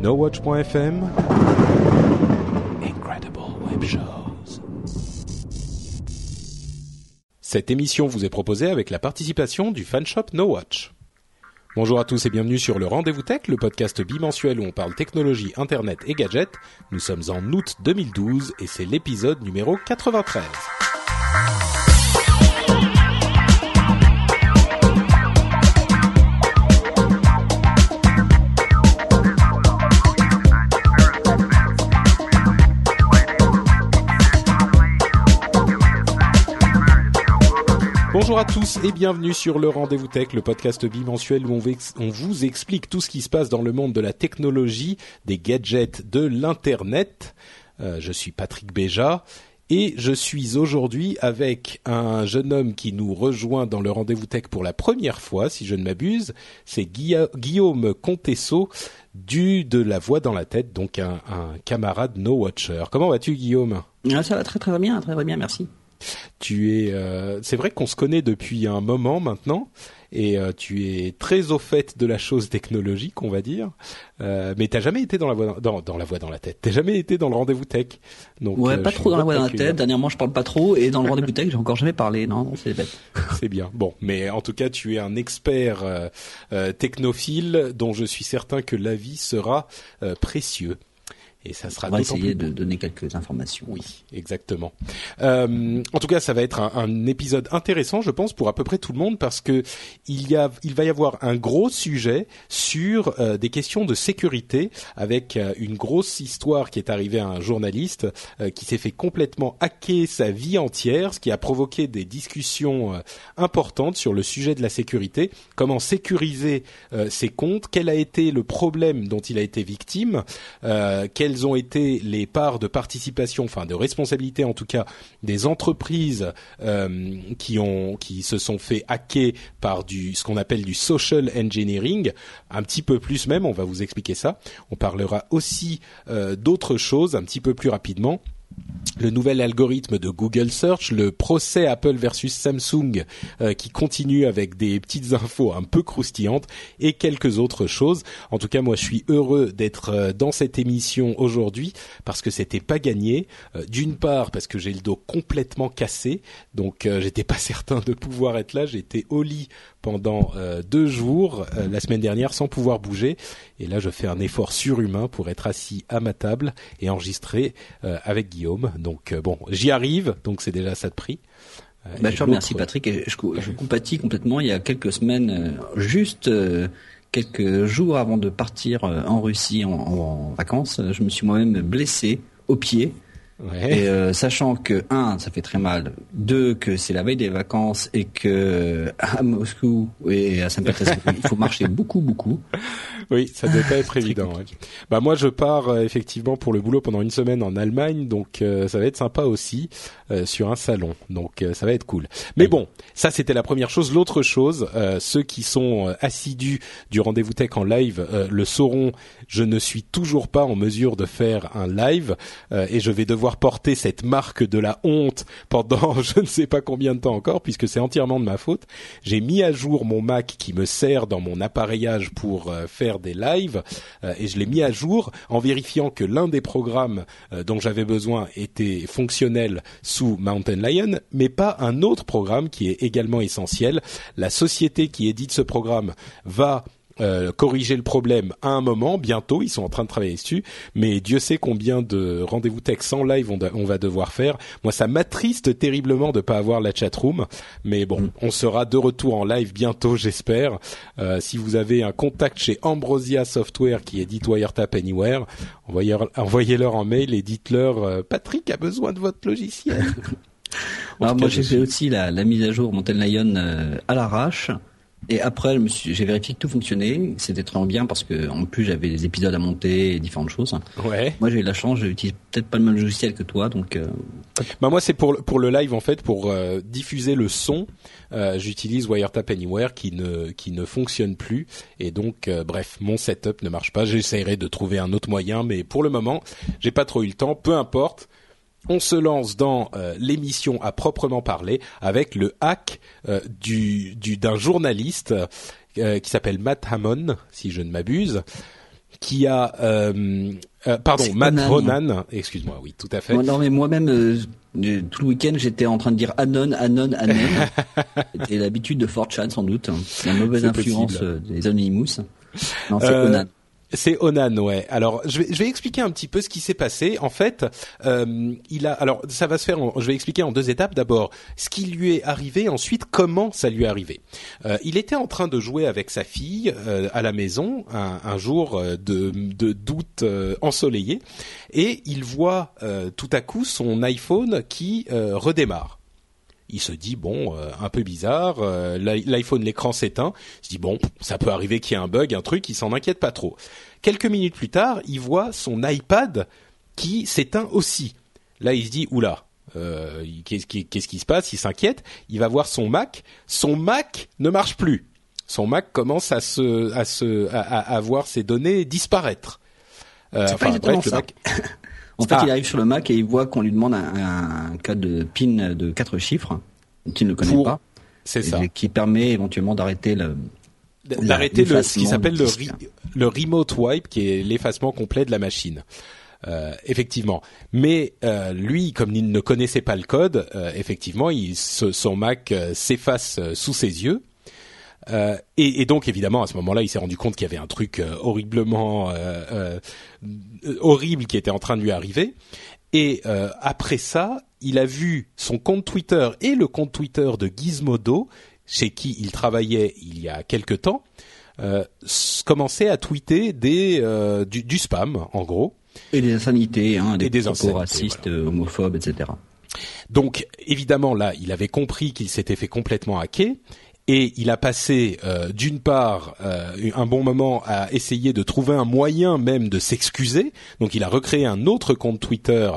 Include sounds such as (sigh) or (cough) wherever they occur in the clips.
NoWatch.fm Incredible Web Shows. Cette émission vous est proposée avec la participation du fanshop NoWatch. Bonjour à tous et bienvenue sur le Rendez-vous Tech, le podcast bimensuel où on parle technologie, internet et gadgets. Nous sommes en août 2012 et c'est l'épisode numéro 93. Bonjour à tous et bienvenue sur le Rendez-vous Tech, le podcast bimensuel où on, vous explique tout ce qui se passe dans le monde de la technologie, des gadgets, de l'internet. Euh, je suis Patrick Béja et je suis aujourd'hui avec un jeune homme qui nous rejoint dans le Rendez-vous Tech pour la première fois, si je ne m'abuse. C'est Guilla- Guillaume Contesso du de La Voix dans la tête, donc un, un camarade No Watcher. Comment vas-tu Guillaume? Ah, ça va très très bien, très très bien, merci. Tu es, euh, c'est vrai qu'on se connaît depuis un moment maintenant, et euh, tu es très au fait de la chose technologique, on va dire. Euh, mais t'as jamais été dans la voix dans, dans la voix dans la tête. T'as jamais été dans le rendez-vous tech. Donc Ouais, euh, pas trop dans la voix dans la tête. Dernièrement, je parle pas trop, et dans le rendez-vous tech, j'ai encore jamais parlé. Non, non, c'est bête. (laughs) C'est bien. Bon, mais en tout cas, tu es un expert euh, euh, technophile dont je suis certain que l'avis sera euh, précieux. Et ça sera On va essayer plus de donner quelques informations. Oui, exactement. Euh, en tout cas, ça va être un, un épisode intéressant, je pense, pour à peu près tout le monde, parce que il y a, il va y avoir un gros sujet sur euh, des questions de sécurité, avec euh, une grosse histoire qui est arrivée à un journaliste euh, qui s'est fait complètement hacker sa vie entière, ce qui a provoqué des discussions euh, importantes sur le sujet de la sécurité, comment sécuriser euh, ses comptes, quel a été le problème dont il a été victime, euh, quelles ont été les parts de participation, enfin de responsabilité en tout cas, des entreprises euh, qui se sont fait hacker par ce qu'on appelle du social engineering, un petit peu plus même. On va vous expliquer ça. On parlera aussi euh, d'autres choses un petit peu plus rapidement le nouvel algorithme de Google Search, le procès Apple versus Samsung euh, qui continue avec des petites infos un peu croustillantes et quelques autres choses. En tout cas, moi, je suis heureux d'être euh, dans cette émission aujourd'hui parce que c'était pas gagné. Euh, D'une part, parce que j'ai le dos complètement cassé, donc euh, j'étais pas (laughs) certain de pouvoir être là. J'étais au lit pendant euh, deux jours la semaine dernière sans pouvoir bouger. Et là, je fais un effort surhumain pour être assis à ma table et enregistrer avec Guillaume. Donc euh, bon, j'y arrive. Donc c'est déjà ça de prix. Euh, Bah, je te remercie, Patrick. Et je, je compatis complètement. Il y a quelques semaines, euh, juste quelques jours avant de partir en Russie en, en vacances, je me suis moi-même blessé au pied. Ouais. Et euh, sachant que un, ça fait très mal. Deux, que c'est la veille des vacances et que à Moscou et à Saint-Pétersbourg, il faut marcher beaucoup, beaucoup. Oui, ça doit pas être évident. ouais. Bah moi, je pars euh, effectivement pour le boulot pendant une semaine en Allemagne, donc euh, ça va être sympa aussi euh, sur un salon. Donc euh, ça va être cool. Mais bon, ça c'était la première chose. L'autre chose, euh, ceux qui sont euh, assidus du rendez-vous tech en live euh, le sauront. Je ne suis toujours pas en mesure de faire un live euh, et je vais devoir porter cette marque de la honte pendant (laughs) je ne sais pas combien de temps encore, puisque c'est entièrement de ma faute. J'ai mis à jour mon Mac qui me sert dans mon appareillage pour euh, faire des lives euh, et je l'ai mis à jour en vérifiant que l'un des programmes euh, dont j'avais besoin était fonctionnel sous Mountain Lion, mais pas un autre programme qui est également essentiel. La société qui édite ce programme va euh, corriger le problème à un moment, bientôt, ils sont en train de travailler dessus, mais Dieu sait combien de rendez-vous tech sans live on, va devoir faire. Moi, ça m'attriste terriblement de pas avoir la chatroom, mais bon, on sera de retour en live bientôt, j'espère. Euh, si vous avez un contact chez Ambrosia Software qui édite Wiretap Anywhere, envoyez- envoyez-leur en mail et dites-leur euh, Patrick a besoin de votre logiciel. (laughs) Alors moi j'ai fait aussi la, la mise à jour Mountain Lion euh, à l'arrache. Et après, j'ai vérifié que tout fonctionnait. C'était très bien parce que en plus j'avais des épisodes à monter et différentes choses. Ouais. Moi j'ai eu la chance, j'utilise peut-être pas le même logiciel que toi, donc. Euh... Bah moi c'est pour pour le live en fait pour euh, diffuser le son. Euh, J'utilise Wiretap Anywhere qui ne qui ne fonctionne plus et donc euh, bref mon setup ne marche pas. J'essaierai de trouver un autre moyen, mais pour le moment j'ai pas trop eu le temps. Peu importe on se lance dans euh, l'émission à proprement parler avec le hack euh, du d'un journaliste euh, qui s'appelle Matt Hammond, si je ne m'abuse, qui a pardon Matt Honan, excuse-moi, oui, tout à fait. non mais moi-même tout le week-end j'étais en train de dire Anon, Anon, Anon. (laughs) C'était l'habitude de 4chan sans doute, la mauvaise influence des Anonymous. Non, c'est Onan. C'est Onan, ouais. Alors, je vais, expliquer un petit peu ce qui s'est passé. En fait, euh, il a. Alors, ça va se faire. je vais expliquer en deux étapes. D'abord, ce qui lui est arrivé. Ensuite, comment ça lui est arrivé. Euh, il était en train de jouer avec sa fille euh, à la maison un, jour euh, de d'août ensoleillé, et il voit tout à coup son iPhone qui redémarre il se dit bon, euh, un peu bizarre, euh, l'iPhone l'écran s'éteint, il se dit bon, ça peut arriver qu'il y ait un bug, un truc, il s'en inquiète pas trop. Quelques minutes plus tard, il voit son iPad qui s'éteint aussi. Là, il se dit oula, euh, qu'est-ce qui, qui se passe? Il s'inquiète, il va voir son Mac, son Mac ne marche plus. Son Mac commence à se, à se, à, à, voir ses données disparaître. Euh, enfin, bref, le Mac... (laughs) En fait, il arrive sur le Mac et il voit qu'on lui demande un, un, de PIN de quatre chiffres qu'il ne connaît pas. C'est ça. Qui permet éventuellement d'arrêter le d'arrêter ce qui s'appelle le, le remote wipe, qui est l'effacement complet de la machine. Euh, effectivement. Mais euh, lui, comme il ne connaissait pas le code, euh, effectivement, il, son Mac s'efface sous ses yeux. Euh, et, et, donc évidemment à ce moment-là, il s'est rendu compte qu'il y avait un truc euh, horriblement euh, horrible qui était en train de lui arriver. Et après ça, il a vu son compte Twitter et le compte Twitter de Gizmodo, chez qui il travaillait il y a quelque temps, commencer à tweeter des du, du, spam en gros. Et des insanités, hein, des, et des propos racistes, homophobes, etc. Donc évidemment là, il avait compris qu'il s'était fait complètement hacker et il a passé euh, d'une part euh, un bon moment à essayer de trouver un moyen même de s'excuser. Donc il a recréé un autre compte Twitter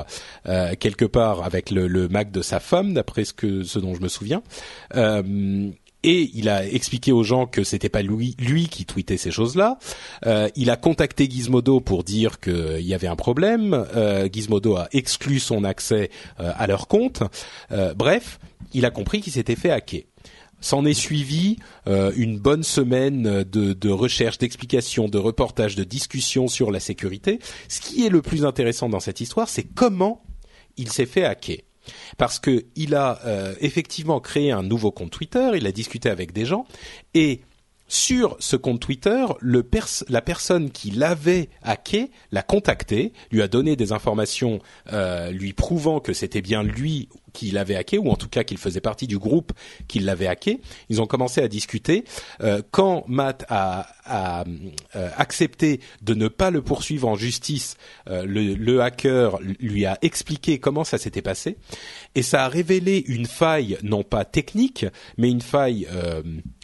euh, quelque part avec le, Mac de sa femme, d'après ce dont je me souviens. et il a expliqué aux gens que c'était pas lui, lui qui tweetait ces choses-là. il a contacté Gizmodo pour dire qu'il y avait un problème. Gizmodo a exclu son accès à leur compte. bref, il a compris qu'il s'était fait hacker. S'en est suivi euh, une bonne semaine de, recherche, d'explications, de reportages, de discussions sur la sécurité. Ce qui est le plus intéressant dans cette histoire, c'est comment il s'est fait hacker. Parce que il a euh, effectivement créé un nouveau compte Twitter, il a discuté avec des gens et sur ce compte Twitter, la personne qui l'avait hacké l'a contacté, lui a donné des informations euh, lui prouvant que c'était bien lui qui l'avait hacké, ou en tout cas qu'il faisait partie du groupe qui l'avait hacké. Ils ont commencé à discuter. Euh, quand Matt a, a euh, accepté de ne pas le poursuivre en justice, euh, le, le, hacker lui a expliqué comment ça s'était passé, et ça a révélé une faille non pas technique, mais une faille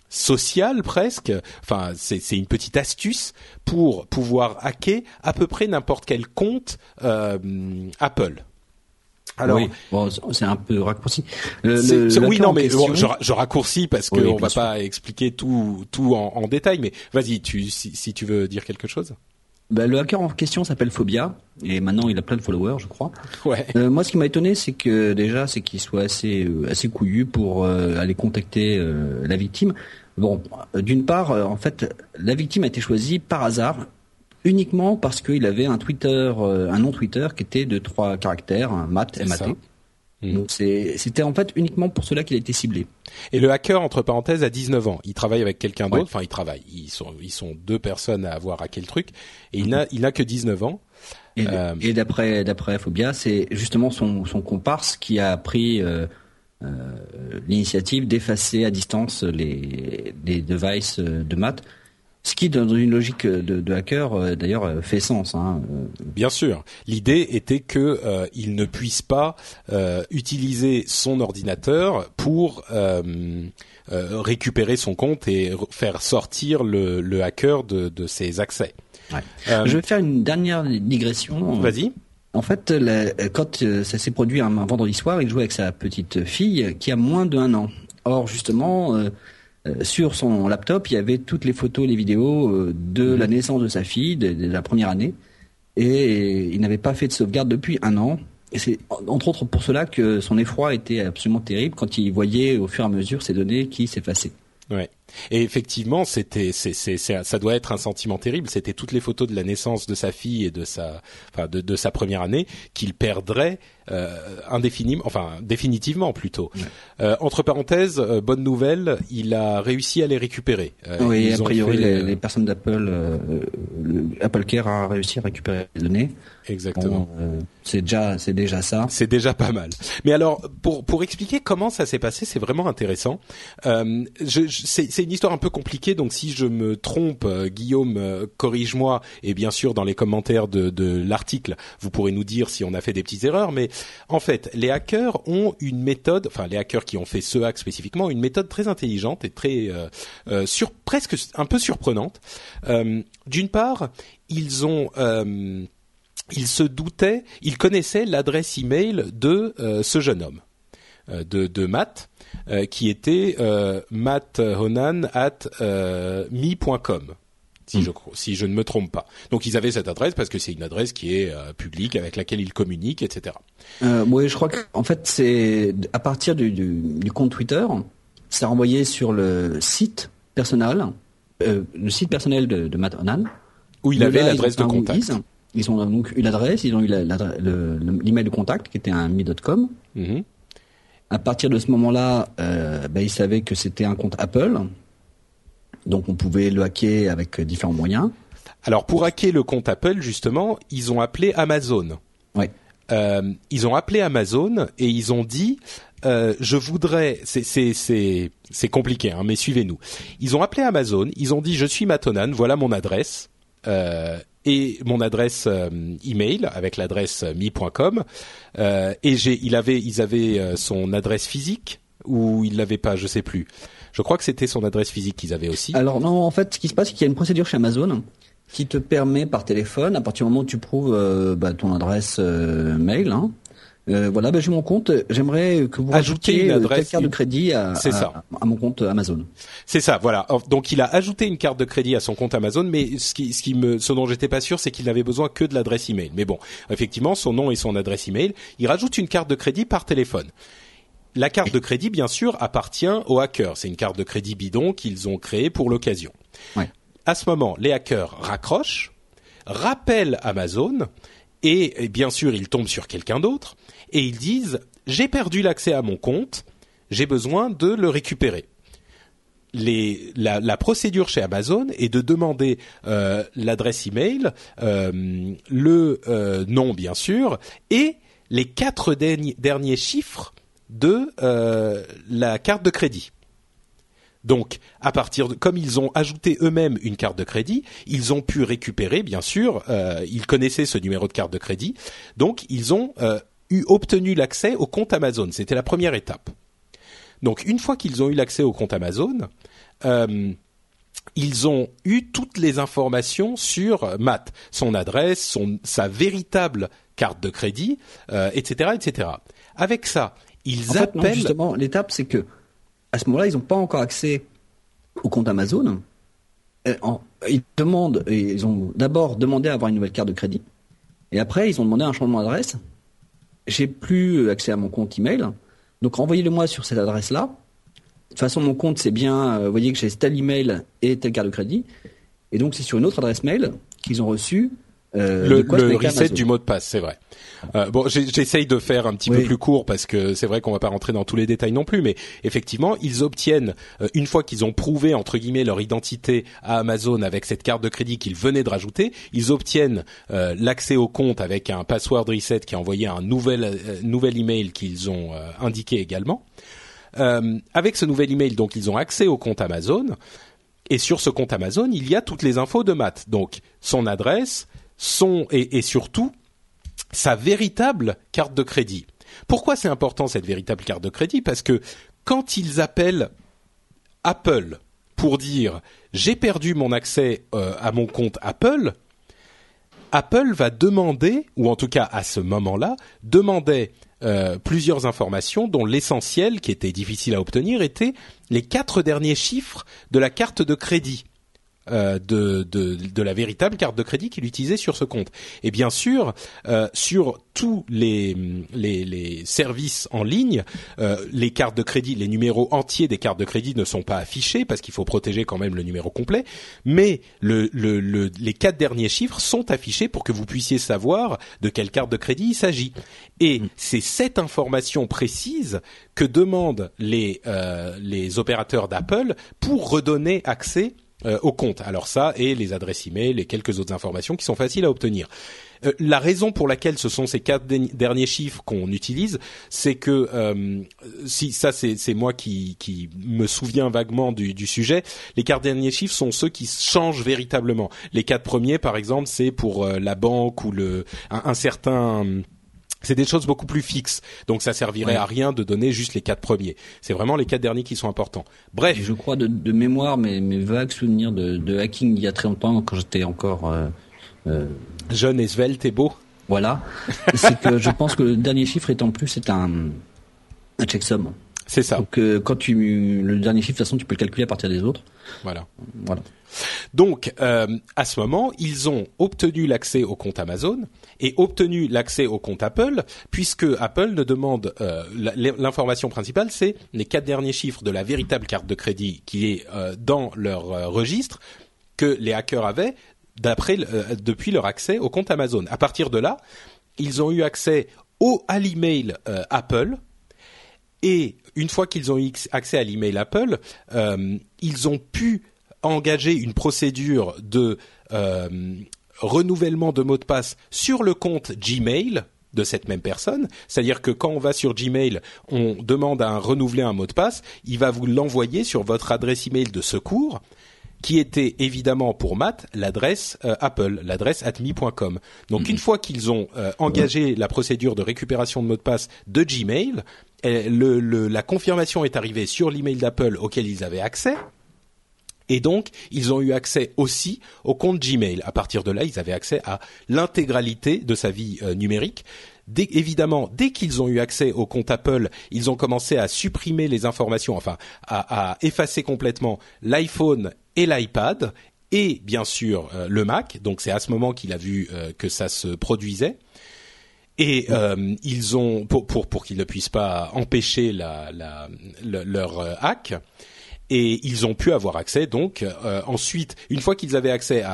social presque. Enfin, c'est une petite astuce pour pouvoir hacker à peu près n'importe quel compte euh, Apple. Alors, oui, bon, c'est un peu raccourci. oui, non, mais je, je, raccourcis parce qu'on ne va pas expliquer tout tout en, en détail. Mais vas-y, tu si, si tu veux dire quelque chose. Bah, le hacker en question s'appelle Phobia et maintenant il a plein de followers, je crois. Ouais. Euh, moi, ce qui m'a étonné, c'est que déjà, c'est qu'il soit assez euh, assez couillu pour euh, aller contacter euh, la victime. Bon, d'une part, en fait, la victime a été choisie par hasard uniquement parce qu'il avait un Twitter, un nom Twitter qui était de trois caractères, un mat, M-A-T. Mm. Donc c'était en fait uniquement pour cela qu'il a été ciblé. Et le hacker entre parenthèses a 19 ans. Il travaille avec quelqu'un d'autre. Enfin, il travaille. Ils sont ils sont deux personnes à avoir hacké le truc. Et il mm-hmm. n'a il a que 19 ans. Et, euh... et d'après d'après Phobia, c'est justement son son comparse qui a pris euh, euh, l'initiative d'effacer à distance les les devices de maths Ce qui, dans une logique de, de hacker, euh, d'ailleurs, euh, fait sens. Hein. euh. Bien sûr. L'idée était que euh, il ne puisse pas euh, utiliser son ordinateur pour euh, récupérer son compte et re- faire sortir le, le hacker de, de ses accès. Ouais. Je vais faire une dernière digression. Vas-y. En fait, la- quand ça s'est produit un, un vendredi soir, il jouait avec sa petite fille qui a moins d'un an. Or, justement, sur son laptop, il y avait toutes les photos et les vidéos euh, de la naissance de sa fille, de, de la première année, et il n'avait pas fait de sauvegarde depuis un an. Et c'est en- entre autres pour cela que son effroi était absolument terrible quand il voyait au fur et à mesure ces données qui s'effaçaient. Ouais. Et effectivement, c'était, c'est, c'est, c'est- ça doit être un sentiment terrible. C'était toutes les photos de la naissance de sa fille et de sa, enfin, de, de sa première année qu'il perdrait euh, indéfiniment, enfin définitivement plutôt. Euh, entre parenthèses, euh, bonne nouvelle, il a réussi à les récupérer. Euh, oui, a priori, fait, les, les personnes d'Apple, euh, le Apple Care a réussi à récupérer les données. exactement. Bon, euh, c'est déjà, c'est déjà ça. C'est déjà pas mal. Mais alors, pour pour expliquer comment ça s'est passé, c'est vraiment intéressant. Euh, je, je- c'est c'est une histoire un peu compliquée, donc si je me trompe, euh, Guillaume, euh, corrige-moi. Et bien sûr, dans les commentaires de, l'article, vous pourrez nous dire si on a fait des petites erreurs. Mais en fait, les hackers ont une méthode, enfin les hackers qui ont fait ce hack spécifiquement, une méthode très intelligente et très euh, sur presque un peu surprenante. D'une part, ils ont euh, il se doutait, il connaissait l'adresse email de ce jeune homme, de, de Matt, euh, qui était euh, matthonan at euh, me.com. Si, je, cro- si je ne me trompe pas. Donc ils avaient cette adresse parce que c'est une adresse qui est euh, publique avec laquelle ils communiquent, etc. Oui, je crois que en fait c'est à partir du, du, du compte Twitter, c'est renvoyé sur le site personnel, le site personnel de, de Matt Onan. Où il De avait l'adresse de contact. Ils ont donc eu l'adresse, ils ont eu le- l'email de contact qui était un me.com. Mhm. À partir de ce moment-là, euh, ben, ils savaient que c'était un compte Apple, donc on pouvait le hacker avec euh, différents moyens. Alors pour hacker le compte Apple, justement, ils ont appelé Amazon. Ouais. Euh, ils ont appelé Amazon et ils ont dit euh, je voudrais c'est compliqué hein, mais suivez-nous. Ils ont appelé Amazon, ils ont dit je suis Matonan, voilà mon adresse et mon adresse euh, email avec l'adresse euh, mi.com euh, et j'ai il avait ils avaient euh, son adresse physique ou ils l'avaient pas, je sais plus. Je crois que c'était son adresse physique qu'ils avaient aussi. Alors non, en fait, ce qui se passe, c'est qu'il y a une procédure chez Amazon qui te permet par téléphone, à partir du moment où tu prouves euh, bah, ton adresse euh, mail, hein, euh, voilà, bah, j'ai mon compte, j'aimerais que vous Ajouter rajoutiez une euh, adresse, carte de une- crédit à, C'est à- ça. à mon compte Amazon. C'est ça, voilà. Donc il a ajouté une carte de crédit à son compte Amazon, mais ce qui, ce qui me, ce dont j'étais pas sûr, c'est qu'il n'avait besoin que de l'adresse email. Mais bon, effectivement, son nom et son adresse email. Il rajoute une carte de crédit par téléphone. La carte de crédit, bien sûr, appartient aux hackers. C'est une carte de crédit bidon qu'ils ont créée pour l'occasion. Ouais. À ce moment, les hackers raccrochent, rappellent Amazon, et, et bien sûr, ils tombent sur quelqu'un d'autre, et ils disent j'ai perdu l'accès à mon compte, j'ai besoin de le récupérer la, procédure chez Amazon est de demander euh, l'adresse email, euh, le euh, nom bien sûr, et les quatre derniers, chiffres de euh, la carte de crédit. Donc, à partir de, comme ils ont ajouté eux-mêmes une carte de crédit, ils ont pu récupérer, bien sûr, ils connaissaient ce numéro de carte de crédit, donc ils ont eu obtenu l'accès au compte Amazon. C'était la première étape. Donc, une fois qu'ils ont eu l'accès au compte Amazon, euh, ils ont eu toutes les informations sur Matt, son adresse, son, sa véritable carte de crédit, euh, etc., etc. Avec ça, ils En fait, non, appellent. justement, l'étape, c'est que à ce moment-là, ils n'ont pas encore accès au compte Amazon. Euh, ils demandent, ils ont d'abord demandé à avoir une nouvelle carte de crédit, et après, ils ont demandé un changement d'adresse. J'ai plus accès à mon compte email, donc renvoyez-le-moi sur cette adresse-là. De toute façon, mon compte, c'est bien, euh, vous voyez que j'ai tel email et telle carte de crédit, et donc c'est sur une autre adresse mail qu'ils ont reçu euh, le, le reset du mot de passe, c'est vrai. Euh, bon, j'essaye de faire un petit peu plus court parce que c'est vrai qu'on va pas rentrer dans tous les détails non plus, mais effectivement, ils obtiennent euh, une fois qu'ils ont prouvé entre guillemets leur identité à Amazon avec cette carte de crédit qu'ils venaient de rajouter, ils obtiennent euh, l'accès au compte avec un password reset qui a envoyé un nouvel euh, nouvel email qu'ils ont euh, indiqué également. Euh, avec ce nouvel email, donc ils ont accès au compte Amazon Et sur ce compte Amazon, il y a toutes les infos de Matt. Donc son adresse, son et, surtout sa véritable carte de crédit. Pourquoi c'est important cette véritable carte de crédit? Parce que quand ils appellent Apple pour dire j'ai perdu mon accès euh, à mon compte Apple, Apple va demander, ou en tout cas à ce moment-là, demandait euh, plusieurs informations dont l'essentiel, qui était difficile à obtenir, était les quatre derniers chiffres de la carte de crédit euh, de, de, de, la véritable carte de crédit qu'il utilisait sur ce compte. Et bien sûr, euh, sur tous les, les, les, services en ligne, euh, les cartes de crédit, les numéros entiers des cartes de crédit ne sont pas affichés parce qu'il faut protéger quand même le numéro complet, mais le, le, le, les quatre derniers chiffres sont affichés pour que vous puissiez savoir de quelle carte de crédit il s'agit. Et mm. c'est cette information précise que demandent les, euh, les opérateurs d'Apple pour redonner accès euh, au compte. Alors ça et les adresses e-mail et quelques autres informations qui sont faciles à obtenir. Euh, la raison pour laquelle ce sont ces quatre derniers chiffres qu'on utilise, c'est que euh, si ça c'est moi qui, qui me souviens vaguement du, du, sujet, les quatre derniers chiffres sont ceux qui changent véritablement. Les quatre premiers, par exemple, c'est pour la banque ou le un certain c'est des choses beaucoup plus fixes. Donc ça servirait à rien de donner juste les quatre premiers. C'est vraiment les quatre derniers qui sont importants. Bref. je crois de, mémoire, mes, mes vagues souvenirs de, hacking il y a très longtemps, quand j'étais encore euh, euh, jeune et svelte et beau. Voilà. c'est que je pense que le dernier chiffre en plus c'est un, un checksum. C'est ça. Donc euh, quand tu le dernier chiffre, de toute façon, tu peux le calculer à partir des autres. Voilà. Voilà. Donc, euh, à ce moment, ils ont obtenu l'accès au compte Amazon et obtenu l'accès au compte Apple, puisque Apple ne demande euh, l'information principale, c'est les quatre derniers chiffres de la véritable carte de crédit qui est dans leur registre que les hackers avaient d'après depuis leur accès au compte Amazon. À partir de là, ils ont eu accès au à l'email Apple et une fois qu'ils ont accès à l'email Apple, ils ont pu engager une procédure de euh, renouvellement de mot de passe sur le compte Gmail de cette même personne, c'est-à-dire que quand on va sur Gmail, on demande à un renouveler un mot de passe, il va vous l'envoyer sur votre adresse email de secours qui était évidemment pour Matt l'adresse euh, Apple, l'adresse atmi.com. Donc mhm. une fois qu'ils ont euh, engagé la procédure de récupération de mot de passe de Gmail, la confirmation est arrivée sur l'email d'Apple auquel ils avaient accès et donc, ils ont eu accès aussi au compte Gmail. À partir de là, ils avaient accès à l'intégralité de sa vie euh, numérique. évidemment, dès qu'ils ont eu accès au compte Apple, ils ont commencé à supprimer les informations, enfin à, effacer complètement l'iPhone et l'iPad et bien sûr euh, le Mac. Donc c'est à ce moment qu'il a vu euh, que ça se produisait. Et ils ont pour pour, pour qu'ils ne puissent pas empêcher la, la, leur hack et ils ont pu avoir accès donc euh, ensuite une fois qu'ils avaient accès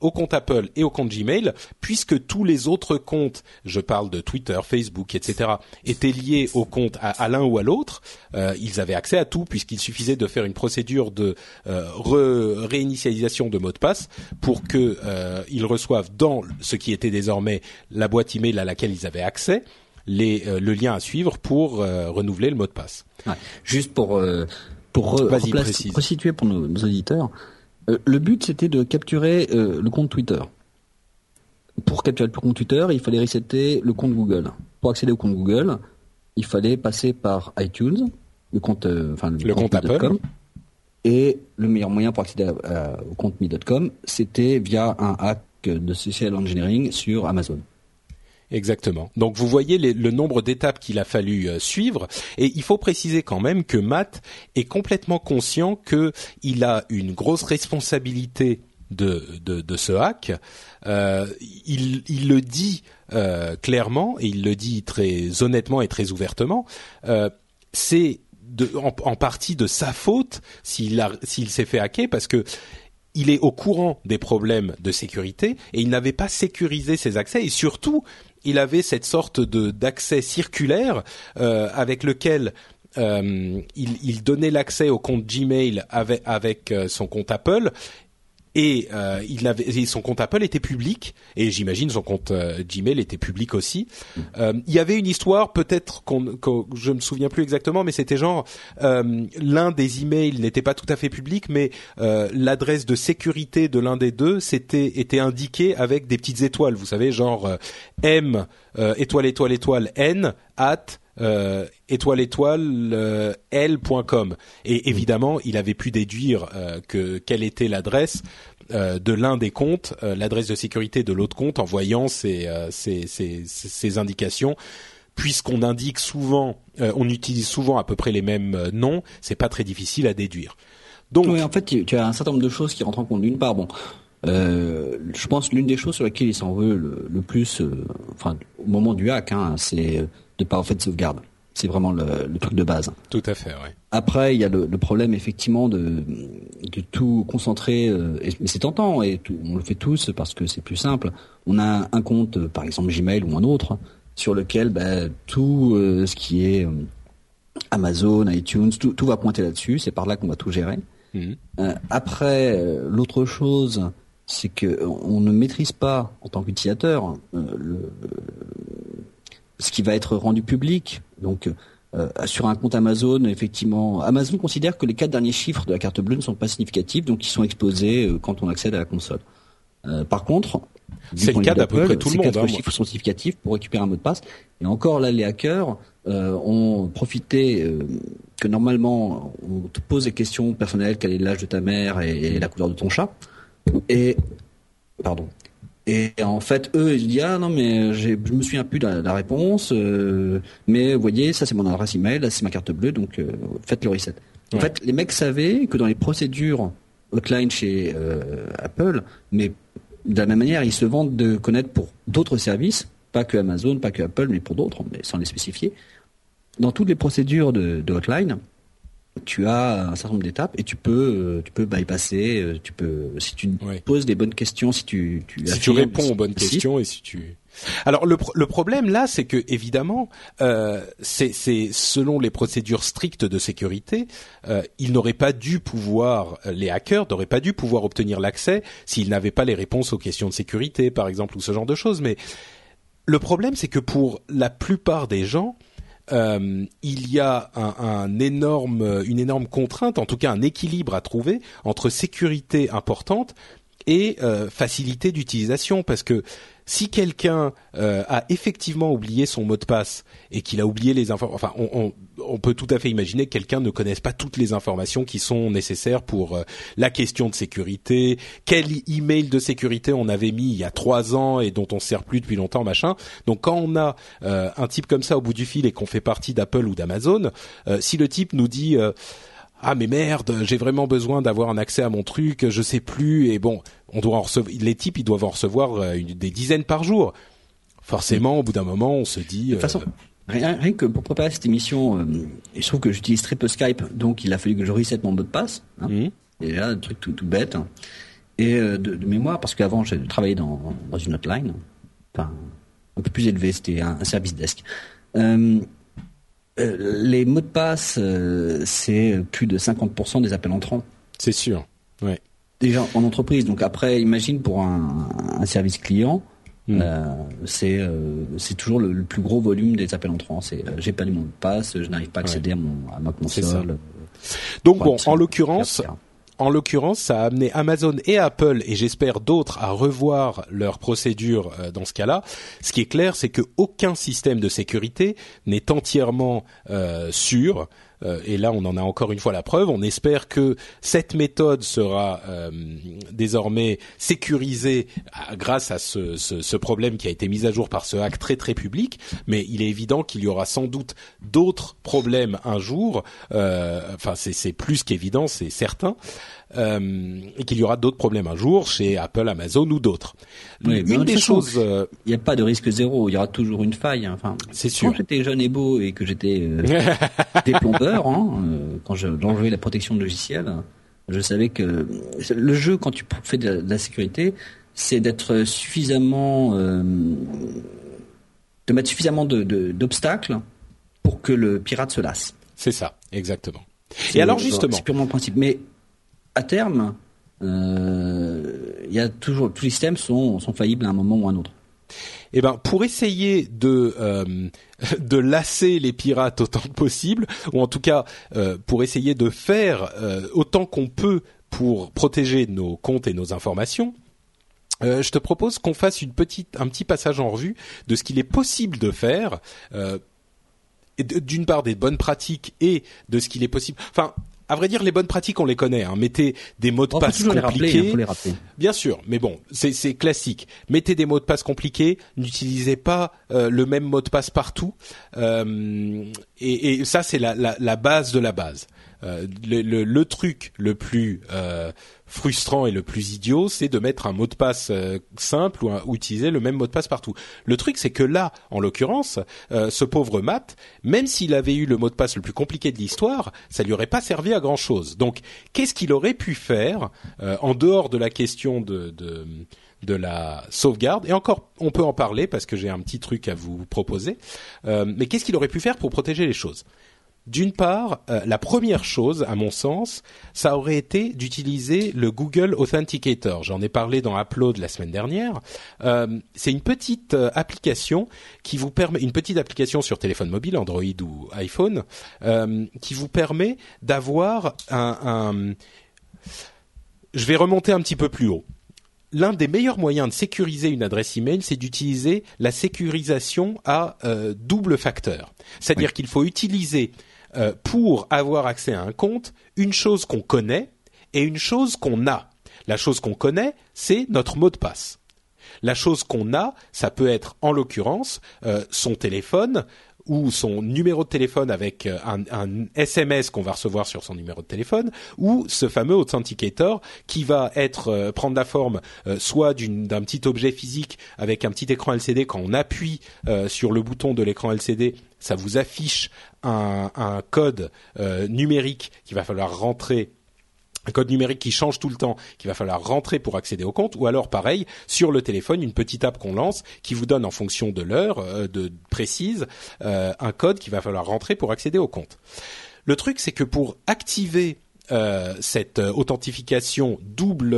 au compte Apple et au compte Gmail puisque tous les autres comptes je parle de Twitter Facebook etc étaient liés au compte à, l'un ou à l'autre euh, ils avaient accès à tout puisqu'il suffisait de faire une procédure de euh, réinitialisation de mot de passe pour que ils reçoivent dans ce qui était désormais la boîte email à laquelle ils avaient accès le lien à suivre pour renouveler le mot de passe. Juste pour pour resituer pour nos, auditeurs, euh, le but c'était de capturer euh, le compte Twitter. Pour capturer le compte Twitter, il fallait resetter le compte Google. Pour accéder au compte Google, il fallait passer par iTunes, le compte, euh, enfin le, compte, Apple. Et le meilleur moyen pour accéder au compte me.com, c'était via un hack de social engineering sur Amazon. Exactement. Donc vous voyez le nombre d'étapes qu'il a fallu euh, suivre et il faut préciser quand même que Matt est complètement conscient que il a une grosse responsabilité de, de, ce hack. Euh, il, le dit euh, clairement et il le dit très honnêtement et très ouvertement. C'est en, en, partie de sa faute s'il s'est fait hacker parce que il est au courant des problèmes de sécurité et il n'avait pas sécurisé ses accès et surtout il avait cette sorte de d'accès circulaire euh, avec lequel euh, il, donnait l'accès au compte Gmail avec, avec euh, son compte Apple et euh, il avait son compte Apple était public. Et j'imagine son compte euh, Gmail était public aussi. Euh, il y avait une histoire peut-être qu'on qu je me souviens plus exactement, mais c'était genre euh, l'un des emails n'était pas tout à fait public, mais euh, l'adresse de sécurité de l'un des deux c'était était indiqué avec des petites étoiles, vous savez, genre euh, M étoile étoile étoile N at euh, étoile étoile euh, l.com et évidemment il avait pu déduire euh, que quelle était l'adresse de l'un des comptes, l'adresse de sécurité de l'autre compte en voyant ces, indications. Puisqu'on indique souvent, on utilise souvent à peu près les mêmes noms, c'est pas très difficile à déduire. Donc, en fait, tu as un certain nombre de choses qui rentrent en compte. D'une part, bon, je pense l'une des choses sur lesquelles il s'en veut le, plus, enfin au moment du hack, hein, c'est de pas en fait sauvegarde. C'est vraiment le, le, truc de base. Tout à fait, ouais. Après, il y a le, le problème effectivement de, de tout concentrer, euh, et, mais c'est tentant, et tout, on le fait tous parce que c'est plus simple. On a un compte, par exemple Gmail ou un autre, sur lequel bah, tout euh, ce qui est euh, Amazon, iTunes, tout, tout va pointer là-dessus. C'est par là qu'on va tout gérer. Mmh. après, l'autre chose, c'est que on ne maîtrise pas en tant qu'utilisateur le ce qui va être rendu public. Donc, euh, sur un compte Amazon, effectivement, Amazon considère que les quatre derniers chiffres de la carte bleue ne sont pas significatifs, donc ils sont exposés euh, quand on accède à la console. Euh, par contre, c'est le cas d'à peu près tout le monde. Ces quatre hein, chiffres sont significatifs pour récupérer un mot de passe. Et encore là, les hackers euh, ont profité euh, que normalement on te pose des questions personnelles, quel est l'âge de ta mère et, et la couleur de ton chat. Et pardon. Et en fait, eux, ils disent ah non mais je me souviens plus de la, de la réponse, euh, mais vous voyez, ça c'est mon adresse email, là c'est ma carte bleue, donc euh, faites le reset. En fait, les mecs savaient que dans les procédures hotline chez euh, Apple, mais de la même manière, ils se vendent de connaître pour d'autres services, pas que Amazon, pas que Apple, mais pour d'autres, mais sans les spécifier. Dans toutes les procédures de, de hotline, tu as un certain nombre d'étapes et tu peux tu peux bypasser tu peux si tu Ouais. poses des bonnes questions si tu tu, si tu réponds aux bonnes si- questions et si tu alors le, pro- le problème là, c'est que évidemment, euh, c'est selon les procédures strictes de sécurité, euh, ils n'auraient pas dû pouvoir, euh, les hackers n'auraient pas dû pouvoir obtenir l'accès s'ils n'avaient pas les réponses aux questions de sécurité, par exemple, ou ce genre de choses. Mais le problème, c'est que pour la plupart des gens, euh, il y a une énorme contrainte, en tout cas un équilibre à trouver entre sécurité importante et euh, facilité d'utilisation, parce que si quelqu'un euh, a effectivement oublié son mot de passe et qu'il a oublié les informations, enfin, on, on, on peut tout à fait imaginer que quelqu'un ne connaisse pas toutes les informations qui sont nécessaires pour euh, la question de sécurité, quel email de sécurité on avait mis il y a trois ans et dont on se sert plus depuis longtemps, machin. Donc quand on a euh, un type comme ça au bout du fil et qu'on fait partie d'Apple ou d'Amazon, euh, si le type nous dit euh, ah mais merde, j'ai vraiment besoin d'avoir un accès à mon truc, je sais plus et bon, on doit en recevoir les types ils doivent en recevoir euh, une- des dizaines par jour. Forcément, au bout d'un moment, on se dit De toute façon, euh, rien, rien que pour préparer cette émission, euh, il se trouve que j'utilise très peu Skype, donc il a fallu que je reset mon mot de passe. Hein. Mhm. Et là, un truc tout, tout bête. hein. Et euh, de, de mémoire, parce qu'avant, j'ai travaillé dans, dans une hotline, enfin, un peu plus élevé, c'était un, un service desk. Euh, les mots de passe, euh, c'est plus de 50% des appels entrants. c'est sûr. Ouais. Déjà en entreprise, donc après, imagine pour un, un service client, Mm. euh, c'est euh, c'est toujours le, le plus gros volume des appels entrants. C'est euh, j'ai pas les mots de passe, je n'arrive pas à accéder à, mon, à ma console. Donc Enfin, bon, en l'occurrence, etc. en l'occurrence, ça a amené Amazon et Apple et j'espère d'autres à revoir leurs procédures euh, dans ce cas-là. Ce qui est clair, c'est que aucun système de sécurité n'est entièrement euh, sûr. Euh, et là, on en a encore une fois la preuve. On espère que cette méthode sera euh, désormais sécurisée à- grâce à ce, problème qui a été mis à jour par ce hack très très public. Mais il est évident qu'il y aura sans doute d'autres problèmes un jour. Euh, enfin, c'est plus qu'évident, c'est certain. Euh, et qu'il y aura d'autres problèmes un jour chez Apple, Amazon ou d'autres. Oui, Une de des choses, euh, Il n'y a pas de risque zéro, il y aura toujours une faille. hein. Enfin, C'est sûr. Quand j'étais jeune et beau et que j'étais euh, (laughs) déplombeur, hein, euh, quand je- j'enlevais la protection de logiciel, je savais que le jeu, quand tu fais de la, de la sécurité, c'est d'être suffisamment, de mettre suffisamment de- de- d'obstacles pour que le pirate se lasse. c'est ça, exactement. Et alors justement, c'est purement le principe. Mais à terme, euh, il y toujours tous les systèmes sont, faillibles à un moment ou à un autre. Eh ben, pour essayer de euh, (laughs) de lasser les pirates autant que possible, ou en tout cas euh, pour essayer de faire autant qu'on peut pour protéger nos comptes et nos informations, je te propose qu'on fasse une petite, un petit passage en revue de ce qu'il est possible de faire. d'une part des bonnes pratiques et de ce qu'il est possible. Enfin, à vrai dire, les bonnes pratiques, on les connaît. Hein. Mettez des mots de passe compliqués. Les rappeler, Bien sûr, mais bon, c'est classique. Mettez des mots de passe compliqués. N'utilisez pas euh, le même mot de passe partout. Euh, et, et, ça, c'est la, la, la, base de la base. Euh, le, le, le, truc le plus euh, frustrant et le plus idiot, c'est de mettre un mot de passe euh, simple ou, utiliser le même mot de passe partout. Le truc, c'est que là, en l'occurrence, ce pauvre Matt, même s'il avait eu le mot de passe le plus compliqué de l'histoire, ça lui aurait pas servi à grand chose. Donc, qu'est-ce qu'il aurait pu faire en dehors de la question de, de de la sauvegarde? Et encore, on peut en parler parce que j'ai un petit truc à vous proposer. Euh, mais qu'est-ce qu'il aurait pu faire pour protéger les choses? D'une part, euh, la première chose, à mon sens, ça aurait été d'utiliser le Google Authenticator. J'en ai parlé dans Upload la semaine dernière. Euh, c'est une petite euh, application qui vous permet, une petite application sur téléphone mobile, Android ou iPhone, qui vous permet d'avoir un, un. Je vais remonter un petit peu plus haut l'un des meilleurs moyens de sécuriser une adresse email, c'est d'utiliser la sécurisation à double facteur. C'est-à-dire qu'il faut utiliser euh, pour avoir accès à un compte une chose qu'on connaît et une chose qu'on a. La chose qu'on connaît, c'est notre mot de passe. La chose qu'on a, ça peut être en l'occurrence euh, son téléphone ou son numéro de téléphone avec euh, un, un SMS qu'on va recevoir sur son numéro de téléphone, ou ce fameux authenticator qui va être prendre la forme soit d'un petit objet physique avec un petit écran LCD quand on appuie sur le bouton de l'écran LCD ça vous affiche un, code euh, numérique qu'il va falloir rentrer un code numérique qui change tout le temps, qu'il va falloir rentrer pour accéder au compte, ou alors pareil sur le téléphone une petite app qu'on lance qui vous donne en fonction de l'heure euh, de précise euh, un code qu'il va falloir rentrer pour accéder au compte. Le truc c'est que pour activer cette authentification double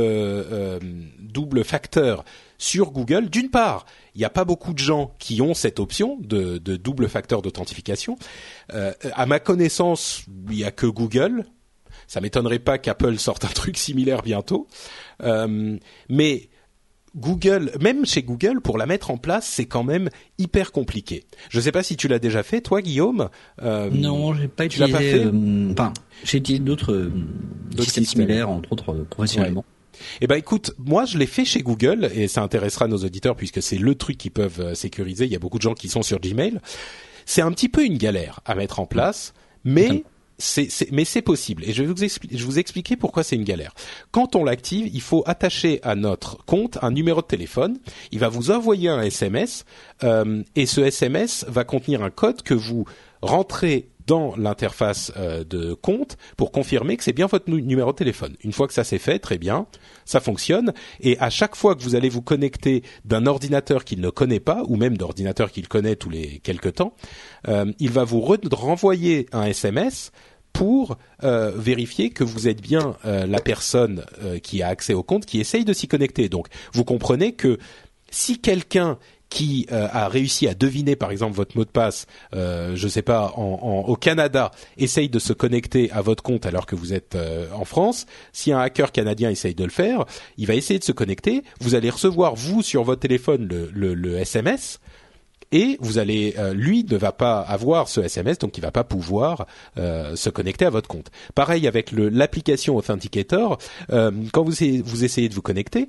double facteur sur Google, d'une part, il n'y a pas beaucoup de gens qui ont cette option de, double facteur d'authentification. Euh, à ma connaissance, il n'y a que Google. Ça m'étonnerait pas qu'Apple sorte un truc similaire bientôt. Euh, mais Google, même chez Google, pour la mettre en place, c'est quand même hyper compliqué. Je ne sais pas si tu l'as déjà fait, toi, Guillaume. Euh, non, j'ai pas utilisé. Pas fait enfin, j'ai utilisé d'autres systèmes similaires, entre autres professionnellement. Eh ben écoute, moi je l'ai fait chez Google et ça intéressera nos auditeurs puisque c'est le truc qu'ils peuvent euh, sécuriser. Il y a beaucoup de gens qui sont sur Gmail. C'est un petit peu une galère à mettre en place, mais c'est, mais c'est possible. Et je vais vous, expliquer, je vous expliquer pourquoi c'est une galère. Quand on l'active, il faut attacher à notre compte un numéro de téléphone. Il va vous envoyer un SMS euh, et ce SMS va contenir un code que vous rentrez dans l'interface euh, de compte pour confirmer que c'est bien votre numéro de téléphone. Une fois que ça c'est fait, très bien, ça fonctionne. Et à chaque fois que vous allez vous connecter d'un ordinateur qu'il ne connaît pas, ou même d'ordinateur qu'il connaît tous les quelques temps, euh, il va vous renvoyer un SMS pour euh, vérifier que vous êtes bien la personne qui a accès au compte, qui essaye de s'y connecter. Donc, vous comprenez que si quelqu'un qui euh, a réussi à deviner par exemple votre mot de passe, euh, je sais pas, en, au Canada, essaye de se connecter à votre compte alors que vous êtes euh, en France. Si un hacker canadien essaye de le faire, il va essayer de se connecter. Vous allez recevoir vous sur votre téléphone le, le, SMS et vous allez euh, lui ne va pas avoir ce SMS donc il va pas pouvoir euh, se connecter à votre compte. Pareil avec l'application Authenticator, euh, quand vous, vous essayez de vous connecter,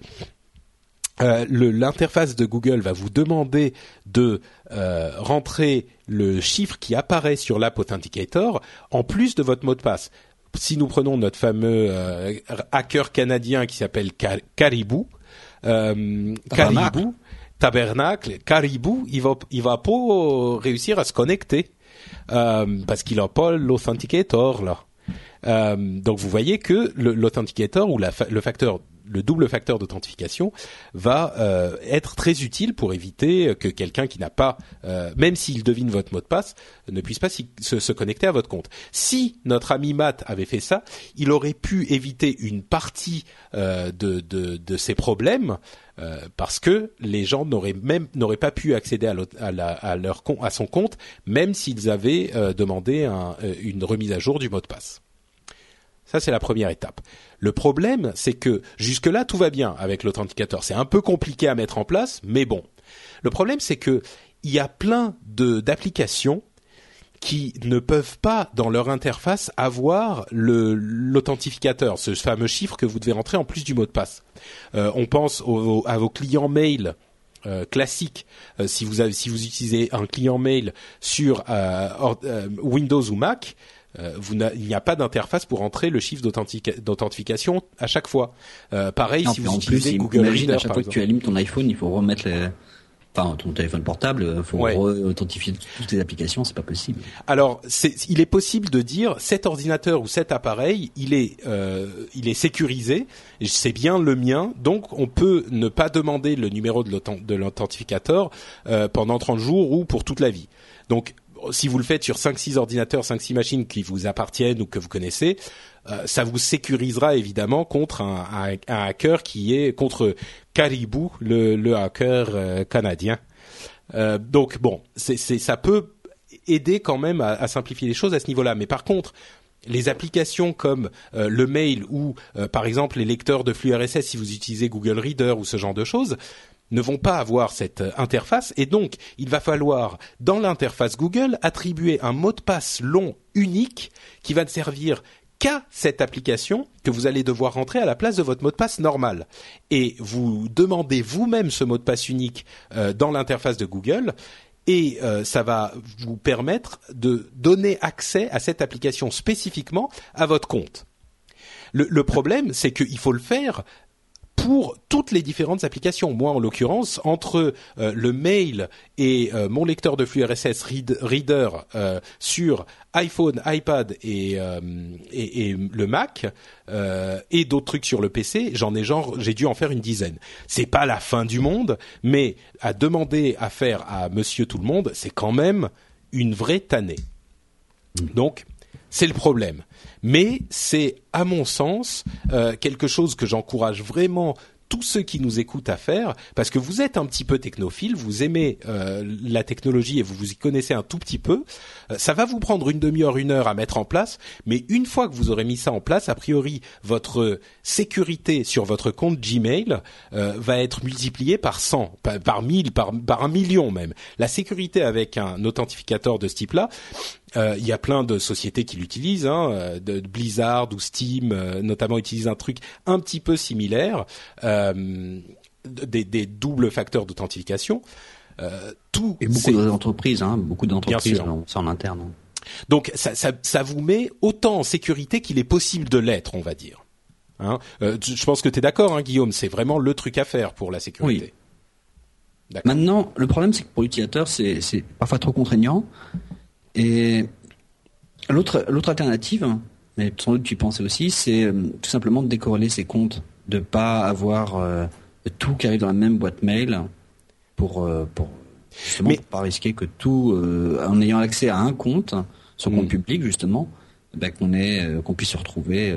euh, l'interface de Google va vous demander de euh, rentrer le chiffre qui apparaît sur l'app Authenticator en plus de votre mot de passe. Si nous prenons notre fameux euh, hacker canadien qui s'appelle Caribou, Caribou, Tabernacle, Caribou, il va il va pas réussir à se connecter parce qu'il a pas l'authenticator là. donc vous voyez que l'authenticator ou la, le facteur le double facteur d'authentification va euh, être très utile pour éviter que quelqu'un qui n'a pas, euh, même s'il devine votre mot de passe, ne puisse pas se, connecter à votre compte. Si notre ami Matt avait fait ça, il aurait pu éviter une partie euh, de, de, ces problèmes parce que les gens n'auraient même n'auraient pas pu accéder à, leur à son compte, même s'ils avaient demandé un, une remise à jour du mot de passe. Ça, c'est la première étape. Le problème, c'est que jusque-là, tout va bien avec l'authenticateur. C'est un peu compliqué à mettre en place, mais bon. Le problème, c'est que il y a plein d'applications qui ne peuvent pas dans leur interface avoir l'authentificateur, ce fameux chiffre que vous devez rentrer en plus du mot de passe. Euh, on pense à vos clients mail euh, classiques. Euh, si vous si vous utilisez un client mail sur Windows ou Mac, euh, il n'y a pas d'interface pour entrer le chiffre d'authentification à chaque fois. Euh, pareil, si vous utilisez Google Reader, à chaque fois que tu allumes ton iPhone, il faut remettre les enfin ton téléphone portable, il faut authentifier toutes les applications, c'est pas possible. Alors, il est possible de dire cet ordinateur ou cet appareil, il est, euh, il est sécurisé, c'est bien le mien, donc on peut ne pas demander le numéro de l'authentificateur euh, pendant 30 jours ou pour toute la vie. Donc si vous le faites sur 5-6 ordinateurs, 5-6 machines qui vous appartiennent ou que vous connaissez, euh, ça vous sécurisera évidemment contre un, hacker qui est contre Caribou, le, hacker euh, canadien. Euh, donc bon, ça peut aider quand même à, à, simplifier les choses à ce niveau-là. Mais par contre, les applications comme le mail ou par exemple les lecteurs de flux RSS si vous utilisez Google Reader ou ce genre de choses, ne vont pas avoir cette euh, interface et donc il va falloir dans l'interface Google attribuer un mot de passe long unique qui va ne servir qu'à cette application que vous allez devoir rentrer à la place de votre mot de passe normal. Et vous demandez vous-même ce mot de passe unique euh, dans l'interface de Google et euh, ça va vous permettre de donner accès à cette application spécifiquement à votre compte. Le, le problème, c'est qu'il faut le faire pour toutes les différentes applications. Moi, en l'occurrence, entre euh, le mail et euh, mon lecteur de flux RSS Reader euh, sur iPhone, iPad et, et, et le Mac et d'autres trucs sur le PC, j'en ai genre, j'ai dû en faire une dizaine. C'est pas la fin du monde, mais à demander à faire à Monsieur Tout le Monde, c'est quand même une vraie tannée. Donc, c'est le problème. Mais c'est, à mon sens, euh, quelque chose que j'encourage vraiment tous ceux qui nous écoutent à faire, parce que vous êtes un petit peu technophile, vous aimez euh, la technologie et vous vous y connaissez un tout petit peu, euh, ça va vous prendre une demi-heure, une heure à mettre en place, mais une fois que vous aurez mis ça en place, a priori, votre sécurité sur votre compte Gmail euh, va être multipliée par 100, par, par 1000, par, par un million même. La sécurité avec un authentificateur de ce type-là, il y a plein de sociétés qui l'utilisent, hein, de, Blizzard ou Steam notamment utilisent un truc un petit peu similaire. Euh, des, des, doubles facteurs d'authentification. Euh, tout et beaucoup d'entreprises, hein, beaucoup d'entreprises, c'est en interne. Hein. Donc ça, ça, ça, vous met autant en sécurité qu'il est possible de l'être, on va dire. Hein euh, je pense que tu es d'accord, hein, Guillaume, c'est vraiment le truc à faire pour la sécurité. Oui. Maintenant, le problème, c'est que pour l'utilisateur, c'est parfois trop contraignant. Et l'autre alternative, mais sans doute tu pensais aussi, c'est euh, tout simplement de décorréler ses comptes de pas avoir euh, tout qui arrive dans la même boîte mail pour euh, pour justement pas risquer que tout euh, en ayant accès à un compte son compte mm. public justement qu'on ait qu'on puisse se retrouver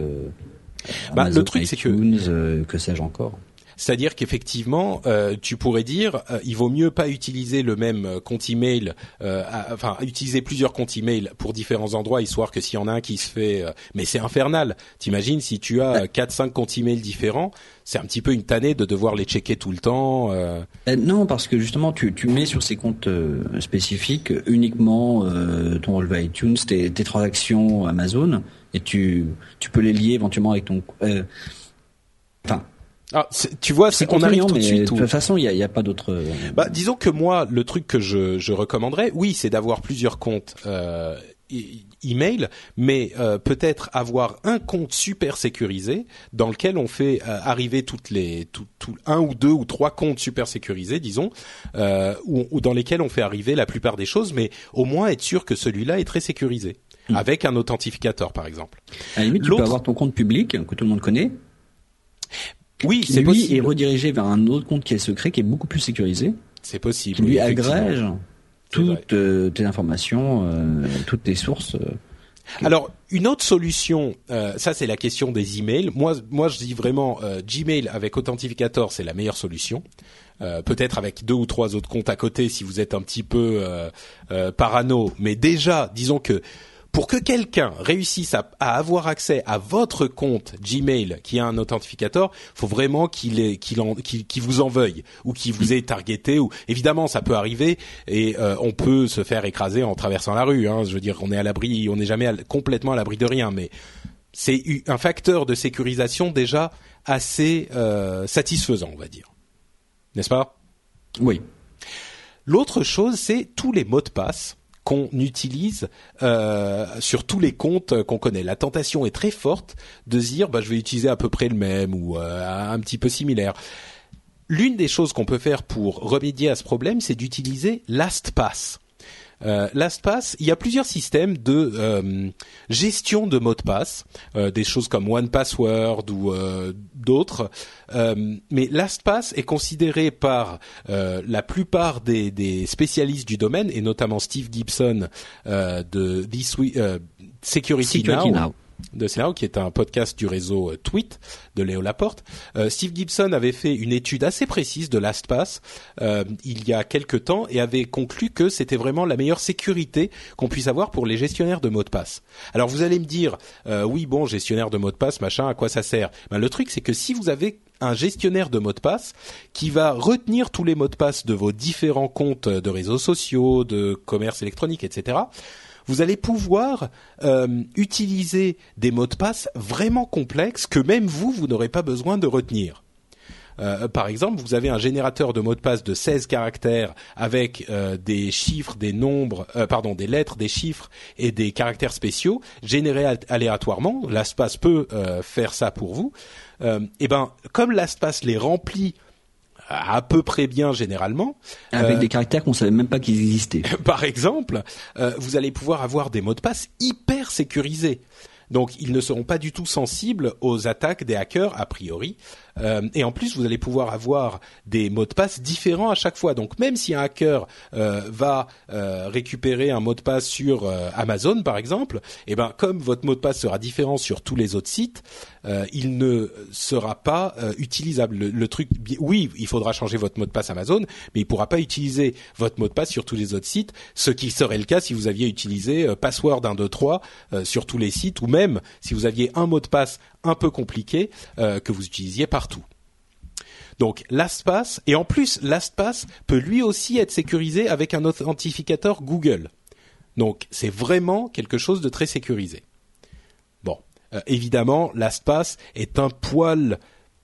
bah, le truc c'est que que sais-je encore c'est-à-dire qu'effectivement, euh, tu pourrais dire, euh, il vaut mieux pas utiliser le même euh, compte email, euh, enfin utiliser plusieurs comptes email pour différents endroits, histoire que s'il y en a un qui se fait, mais c'est infernal. T'imagines si tu as quatre, cinq comptes email différents, c'est un petit peu une tannée de devoir les checker tout le temps. non, parce que justement, tu, tu mets sur ces comptes spécifiques uniquement ton relevé iTunes, tes, tes transactions Amazon, et tu tu peux les lier éventuellement avec ton Enfin, ah, tu vois, c'est qu'on arrive tout de suite. De toute façon, il n'y a, a, pas d'autre. Euh, bah, disons que moi, le truc que je, je recommanderais, oui, c'est d'avoir plusieurs comptes euh, email, mais euh, peut-être avoir un compte super sécurisé dans lequel on fait euh, arriver toutes les, tout, tout, un ou deux ou trois comptes super sécurisés, disons, euh, ou, ou, dans lesquels on fait arriver la plupart des choses, mais au moins être sûr que celui-là est très sécurisé. Hmm. Avec un authentificateur, par exemple. À la limite, tu peux avoir ton compte public que tout le monde connaît Oui, c'est lui possible. est redirigé vers un autre compte qui est secret, qui est beaucoup plus sécurisé, C'est possible. qui lui oui, agrège toutes euh, tes informations, euh, toutes tes sources. euh. Alors une autre solution, ça c'est la question des emails. Moi, moi je dis vraiment Gmail avec Authentificator c'est la meilleure solution. Peut-être avec deux ou trois autres comptes à côté si vous êtes un petit peu parano. Mais déjà, disons que pour que quelqu'un réussisse à, à avoir accès à votre compte Gmail qui a un authentificator, faut vraiment qu'il qu'il vous en veuille ou qu'il vous ait targeté. Ou évidemment, ça peut arriver et euh, on peut se faire écraser en traversant la rue. Hein. Je veux dire, on est à l'abri, on n'est jamais à complètement à l'abri de rien, mais c'est un facteur de sécurisation déjà assez euh, satisfaisant, on va dire, n'est-ce pas? Oui. L'autre chose, c'est tous les mots de passe qu'on utilise euh, sur tous les comptes qu'on connaît. La tentation est très forte de dire, bah, je vais utiliser à peu près le même ou euh, un petit peu similaire. L'une des choses qu'on peut faire pour remédier à ce problème, c'est d'utiliser LastPass. Euh, LastPass, il y a plusieurs systèmes de euh, gestion de mots de passe, euh, des choses comme OnePassword ou euh, d'autres. Euh, mais LastPass est considéré par euh, la plupart des, des spécialistes du domaine, et notamment Steve Gibson euh, de This euh, Security, Security Now, Now. De Now, qui est un podcast du réseau euh, Tweet de Léo Laporte. Euh, Steve Gibson avait fait une étude assez précise de LastPass euh, il y a quelque temps et avait conclu que c'était vraiment la meilleure sécurité qu'on puisse avoir pour les gestionnaires de mots de passe. Alors vous allez me dire, euh, oui bon, gestionnaire de mots de passe, machin, à quoi ça sert? Ben, Le truc c'est que si vous avez un gestionnaire de mots de passe qui va retenir tous les mots de passe de vos différents comptes de réseaux sociaux, de commerce électronique, etc., vous allez pouvoir euh, utiliser des mots de passe vraiment complexes que même vous, vous n'aurez pas besoin de retenir. Euh, par exemple, vous avez un générateur de mots de passe de 16 caractères avec euh, des chiffres, des nombres, pardon, des lettres, des chiffres et des caractères spéciaux générés al- aléatoirement. LastPass peut faire ça pour vous. Et ben, comme LastPass les remplit à peu près bien généralement, Avec euh, des caractères qu'on savait même pas qu'ils existaient. (laughs) par exemple, euh, vous allez pouvoir avoir des mots de passe hyper sécurisés. Donc, ils ne seront pas du tout sensibles aux attaques des hackers a priori. Euh, et en plus, vous allez pouvoir avoir des mots de passe différents à chaque fois. Donc, même si un hacker euh, va euh, récupérer un mot de passe sur Amazon, par exemple, et ben, comme votre mot de passe sera différent sur tous les autres sites, il ne sera pas utilisable. Le, truc, oui, il faudra changer votre mot de passe Amazon, mais il pourra pas utiliser votre mot de passe sur tous les autres sites, ce qui serait le cas si vous aviez utilisé password 123 euh, sur tous les sites, ou même si vous aviez un mot de passe un peu compliqué euh, que vous utilisiez partout. Donc LastPass et en plus LastPass peut lui aussi être sécurisé avec un authentificateur Google. Donc c'est vraiment quelque chose de très sécurisé. Bon, euh, évidemment, LastPass est un poil.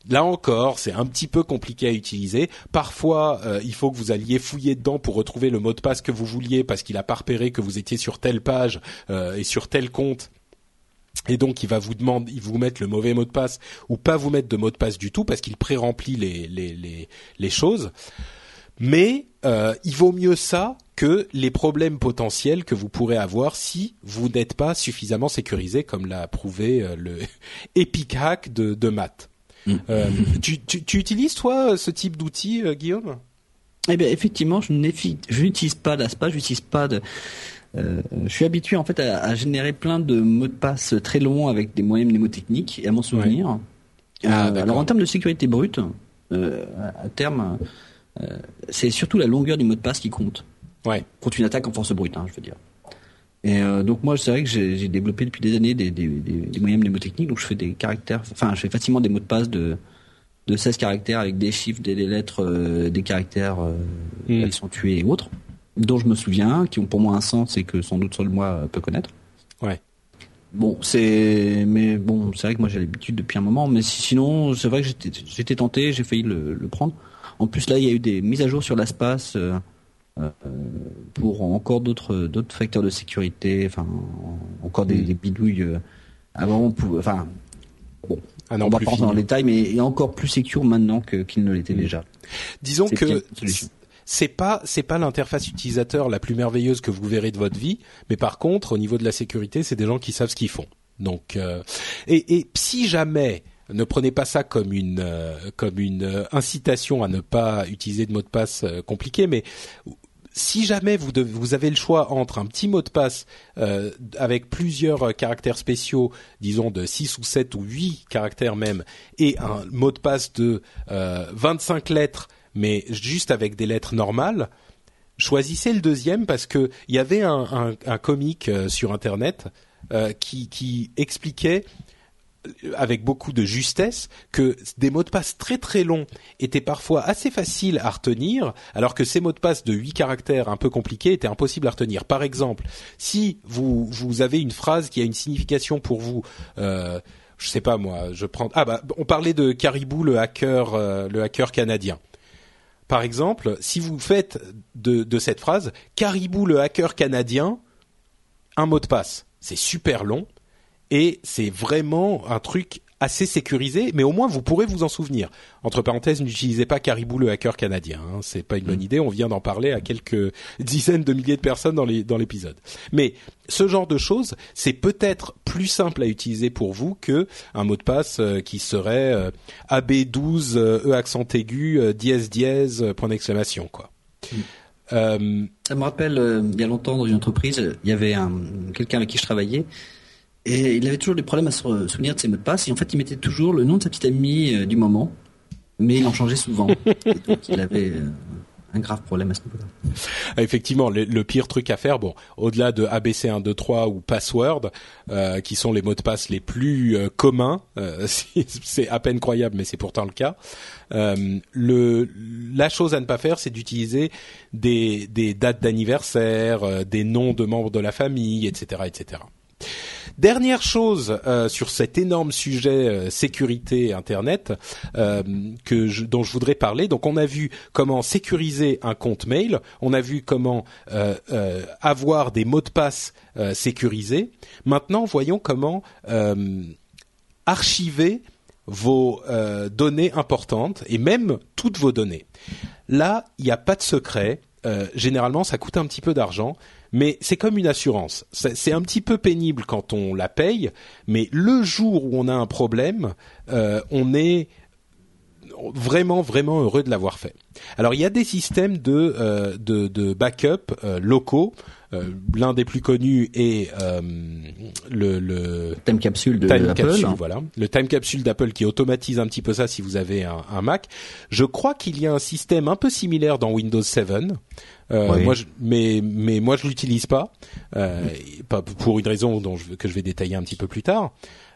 Là encore, c'est un petit peu compliqué à utiliser. Parfois, euh, il faut que vous alliez fouiller dedans pour retrouver le mot de passe que vous vouliez parce qu'il a pas repéré que vous étiez sur telle page et sur tel compte. Et donc, il va vous demander, il vous mettre le mauvais mot de passe ou pas vous mettre de mot de passe du tout parce qu'il pré-remplit les, les, les, les choses. Mais euh, il vaut mieux ça que les problèmes potentiels que vous pourrez avoir si vous n'êtes pas suffisamment sécurisé, comme l'a prouvé euh, le (laughs) Epic Hack de, de Matt. Euh, tu, tu, tu utilises toi ce type d'outil, euh, Guillaume? Eh bien, effectivement, je n'utilise pas d'ASPA, je n'utilise pas de. Euh, je suis habitué en fait à, à générer plein de mots de passe très longs avec des moyens mnémotechniques et à m'en souvenir. Ah, Euh, d'accord. alors en termes de sécurité brute, euh, à terme, euh, c'est surtout la longueur du mot de passe qui compte Ouais. contre une attaque en force brute, hein, je veux dire. Et donc moi, c'est vrai que j'ai développé depuis des années des, des, des, des moyens mnémotechniques, donc je fais des caractères, enfin je fais facilement des mots de passe de de 16 caractères avec des chiffres, des, lettres, des caractères euh, Mm. accentués et autres, dont je me souviens, qui ont pour moi un sens et que sans doute seul moi euh, peut connaître. Ouais. Bon, c'est mais bon, c'est vrai que moi j'ai l'habitude depuis un moment, mais si- sinon c'est vrai que j'étais j'étais tenté, j'ai failli le, le prendre. En plus là, il y a eu des mises à jour sur l'espace euh, euh, pour encore d'autres d'autres facteurs de sécurité, enfin encore des, Mm. des bidouilles. euh, avant, on pouvait, enfin bon, Ah non, on va pas rentrer dans le détail, mais il est encore plus secure maintenant que qu'il ne l'était Mm. déjà. Disons C'est que. C'est pas c'est pas l'interface utilisateur la plus merveilleuse que vous verrez de votre vie, mais par contre au niveau de la sécurité, c'est des gens qui savent ce qu'ils font. Donc euh, et, et si jamais ne prenez pas ça comme une comme une incitation à ne pas utiliser de mot de passe compliqué, mais si jamais vous, vous avez le choix entre un petit mot de passe euh, avec plusieurs euh, caractères spéciaux, disons de 6 ou 7 ou 8 caractères même, et un mot de passe de euh, 25 lettres, mais juste avec des lettres normales, choisissez le deuxième parce que il y avait un, comique euh, sur Internet qui, qui expliquait avec beaucoup de justesse que des mots de passe très très longs étaient parfois assez faciles à retenir, alors que ces mots de passe de 8 caractères un peu compliqués étaient impossibles à retenir. Par exemple, si vous, avez une phrase qui a une signification pour vous, euh, je sais pas moi, je prends ah bah on parlait de Caribou le hacker euh, le hacker canadien. Par exemple, si vous faites de, cette phrase Caribou le hacker canadien, un mot de passe, c'est super long et c'est vraiment un truc assez sécurisé, mais au moins vous pourrez vous en souvenir. Entre parenthèses, n'utilisez pas Caribou le hacker canadien, hein, c'est pas une bonne mm. idée. On vient d'en parler à quelques dizaines de milliers de personnes dans l'épisode. Mais ce genre de choses, c'est peut-être plus simple à utiliser pour vous que un mot de passe euh, qui serait euh, AB12 E accent aigu dièse dièse point d'exclamation quoi. Mm. Euh, Ça me rappelle, il y a longtemps dans une entreprise, il y avait un, quelqu'un avec qui je travaillais et il avait toujours des problèmes à se souvenir de ses mots de passe. Et en fait, il mettait toujours le nom de sa petite amie euh, du moment, mais il en changeait souvent. (laughs) donc, il avait euh, un grave problème à ce niveau-là. Ah, effectivement, le, pire truc à faire, bon, au-delà de ABC 1, 2, 3 ou password, euh, qui sont les mots de passe les plus communs, (laughs) c'est à peine croyable, mais c'est pourtant le cas. le, la chose à ne pas faire, c'est d'utiliser des, des dates d'anniversaire, des noms de membres de la famille, etc., etc. Dernière chose euh, sur cet énorme sujet euh, sécurité Internet euh, dont je voudrais parler. Donc on a vu comment sécuriser un compte mail, on a vu comment avoir des mots de passe sécurisés. Maintenant, voyons comment archiver vos données importantes et même toutes vos données. Là, il n'y a pas de secret. généralement, ça coûte un petit peu d'argent mais c'est comme une assurance. C'est un petit peu pénible quand on la paye, mais le jour où on a un problème, euh, on est vraiment vraiment heureux de l'avoir fait. Alors il y a des systèmes de euh, de, de, backup euh, locaux. Euh, l'un des plus connus est euh, le, le time capsule de time capsule, voilà, le time capsule d'Apple qui automatise un petit peu ça si vous avez un, un Mac. Je crois qu'il y a un système un peu similaire dans Windows 7 euh, moi, je, mais mais moi je l'utilise pas, euh, pas pour une raison dont je, que je vais détailler un petit peu plus tard.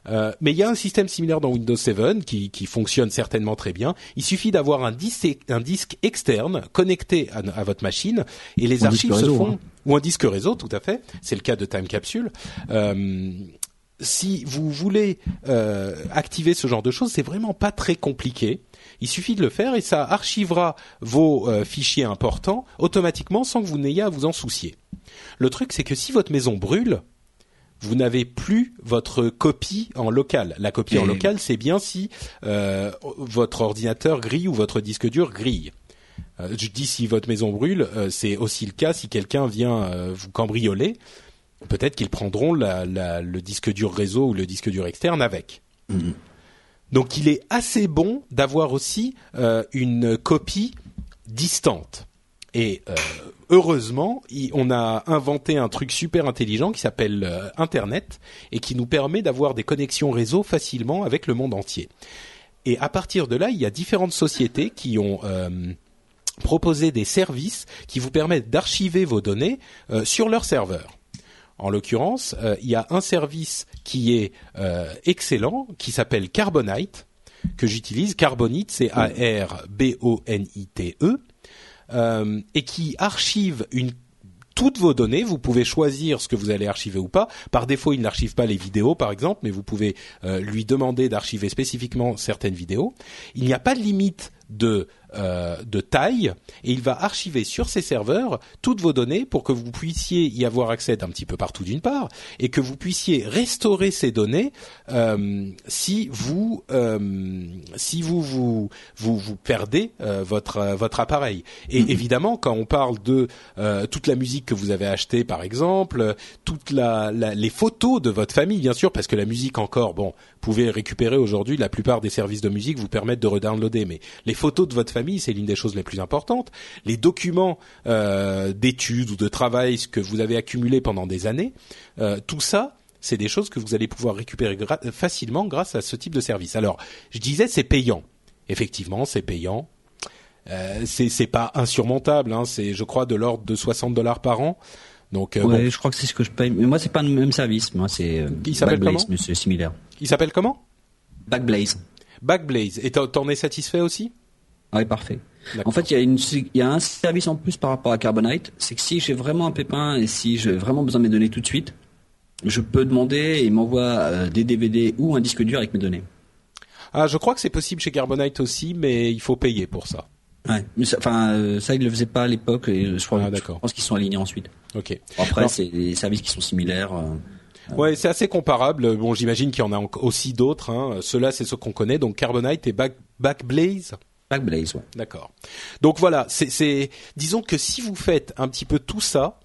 Euh, mais il y a un système similaire dans Windows 7 qui, qui fonctionne certainement très bien. Il suffit d'avoir un disque, un disque externe connecté à, à votre machine et les archives se font hein. ou un disque réseau, tout à fait. C'est le cas de Time Capsule. Euh, si vous voulez euh, activer ce genre de choses, c'est vraiment pas très compliqué. Il suffit de le faire et ça archivera vos euh, fichiers importants automatiquement sans que vous n'ayez à vous en soucier. Le truc, c'est que si votre maison brûle, vous n'avez plus votre copie en local. La copie en local, c'est bien si euh, votre ordinateur grille ou votre disque dur grille. Euh, je dis si votre maison brûle, c'est aussi le cas si quelqu'un vient vous cambrioler. Peut-être qu'ils prendront le disque dur réseau ou le disque dur externe avec. Mhm. Donc il est assez bon d'avoir aussi euh, une copie distante. Et euh, heureusement, on a inventé un truc super intelligent qui s'appelle euh, Internet et qui nous permet d'avoir des connexions réseau facilement avec le monde entier. Et à partir de là, il y a différentes sociétés qui ont proposé des services qui vous permettent d'archiver vos données sur leur serveur. En l'occurrence, euh, il y a un service qui est euh, excellent, qui s'appelle Carbonite, que j'utilise. Carbonite, c'est A-R-B-O-N-I-T-E, euh, et qui archive une toutes vos données. Vous pouvez choisir ce que vous allez archiver ou pas. Par défaut, il n'archive pas les vidéos, par exemple, mais vous pouvez lui demander d'archiver spécifiquement certaines vidéos. Il n'y a pas de limite de euh, de taille et il va archiver sur ses serveurs toutes vos données pour que vous puissiez y avoir accès d'un petit peu partout d'une part et que vous puissiez restaurer ces données euh, si vous euh, si vous vous vous, vous perdez euh, votre euh, votre appareil et Mm-hmm. évidemment quand on parle de euh, toute la musique que vous avez achetée par exemple toute la, la les photos de votre famille bien sûr parce que la musique encore bon vous pouvez récupérer aujourd'hui la plupart des services de musique vous permettent de redownloader mais les photos de votre famille c'est l'une des choses les plus importantes. Les documents euh, d'études ou de travail ce que vous avez accumulé pendant des années euh, tout ça c'est des choses que vous allez pouvoir récupérer gra- facilement grâce à ce type de service. Alors je disais c'est payant. Effectivement c'est payant. Euh, c'est pas insurmontable hein, c'est je crois de l'ordre de 60 dollars par an. Donc euh, ouais, bon, je crois que c'est ce que je paye. Mais moi, c'est pas le même service. Moi, c'est euh, Il s'appelle comment? mais c'est similaire. il s'appelle comment? Backblaze. Backblaze. Et t'en es satisfait aussi? Ouais, parfait. D'accord. En fait, il y a une, il y a un service en plus par rapport à Carbonite, c'est que si j'ai vraiment un pépin et si j'ai vraiment besoin de mes données tout de suite, je peux demander et il m'envoie euh, des DVD ou un disque dur avec mes données. ah je crois que c'est possible chez Carbonite aussi mais il faut payer pour ça Ouais. Mais ça, enfin, euh, ça, ils le faisaient pas à l'époque et je crois, Ah, je pense qu'ils sont alignés ensuite. ok Après, c'est des services qui sont similaires. euh, Ouais, c'est assez comparable. Bon, j'imagine qu'il y en a aussi d'autres. Hein. Ceux-là, c'est ceux qu'on connaît. Donc Carbonite et Back, Backblaze. Ouais. D'accord. Donc voilà, c'est, disons que si vous faites un petit peu tout ça,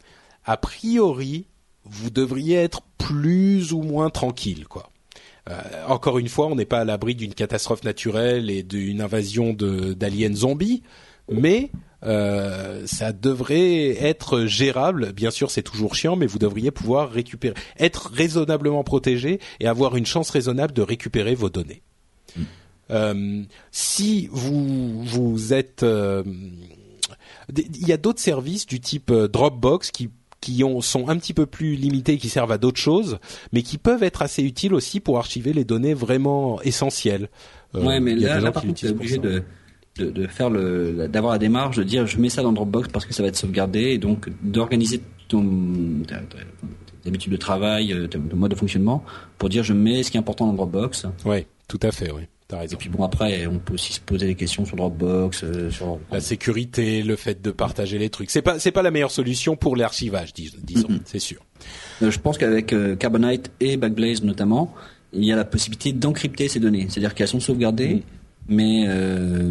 a priori, vous devriez être plus ou moins tranquille, quoi. Euh, encore une fois, on n'est pas à l'abri d'une catastrophe naturelle et d'une invasion d'aliens zombies, mais euh, ça devrait être gérable. Bien sûr, c'est toujours chiant, mais vous devriez pouvoir récupérer, être raisonnablement protégé et avoir une chance raisonnable de récupérer vos données. Euh, si vous vous êtes, euh, il y a d'autres services du type euh, Dropbox qui qui ont, sont un petit peu plus limités, qui servent à d'autres choses, mais qui peuvent être assez utiles aussi pour archiver les données vraiment essentielles. Euh, ouais, mais là, là par contre, t'es obligé de, de, de faire le, d'avoir la démarche de dire, je mets ça dans Dropbox parce que ça va être sauvegardé, et donc d'organiser ton, ta- ta- tes habitudes de travail, euh, ton ton mode de fonctionnement, pour dire, je mets ce qui est important dans Dropbox. Ouais, tout à fait, oui. Et puis bon, après, on peut aussi se poser des questions sur Dropbox, euh, sur la sécurité, le fait de partager les trucs, c'est pas c'est pas la meilleure solution pour l'archivage, dis- disons, c'est sûr. Euh, Je pense qu'avec euh, Carbonite et Backblaze notamment, il y a la possibilité d'encrypter ces données. C'est-à-dire qu'elles sont sauvegardées, mais euh,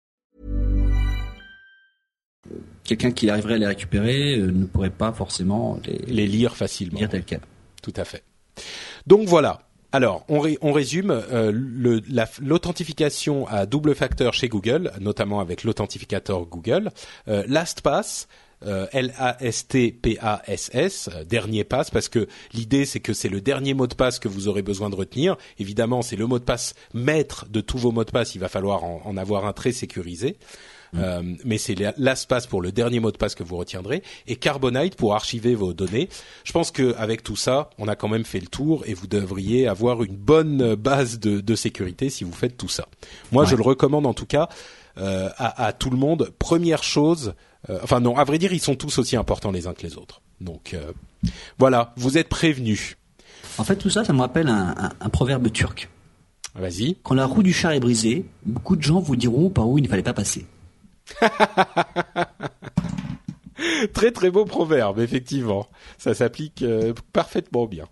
quelqu'un qui arriverait à les récupérer euh, ne pourrait pas forcément les, Les lire facilement. lire tel quel. Tout à fait. Donc voilà. Alors, on, ré- on résume euh, la- l'authentification à double facteur chez Google, notamment avec l'authentificateur Google. Euh, LastPass, euh, L-A-S-T-P-A-S-S, dernier passe, parce que l'idée c'est que c'est le dernier mot de passe que vous aurez besoin de retenir. Évidemment, c'est le mot de passe maître de tous vos mots de passe. Il va falloir en, en avoir un très sécurisé. Euh, mais c'est LastPass pour le dernier mot de passe que vous retiendrez et Carbonite pour archiver vos données. Je pense que avec tout ça, on a quand même fait le tour et vous devriez avoir une bonne base de, de sécurité si vous faites tout ça. Moi, je le recommande en tout cas euh, à, à tout le monde. Première chose, euh, enfin non, à vrai dire, ils sont tous aussi importants les uns que les autres. Donc euh, voilà, vous êtes prévenus. En fait, tout ça, ça me rappelle un, un- un proverbe turc. Vas-y. Quand la roue du char est brisée, beaucoup de gens vous diront par où il ne fallait pas passer. (laughs) très très beau proverbe, effectivement. Ça s'applique euh, parfaitement bien.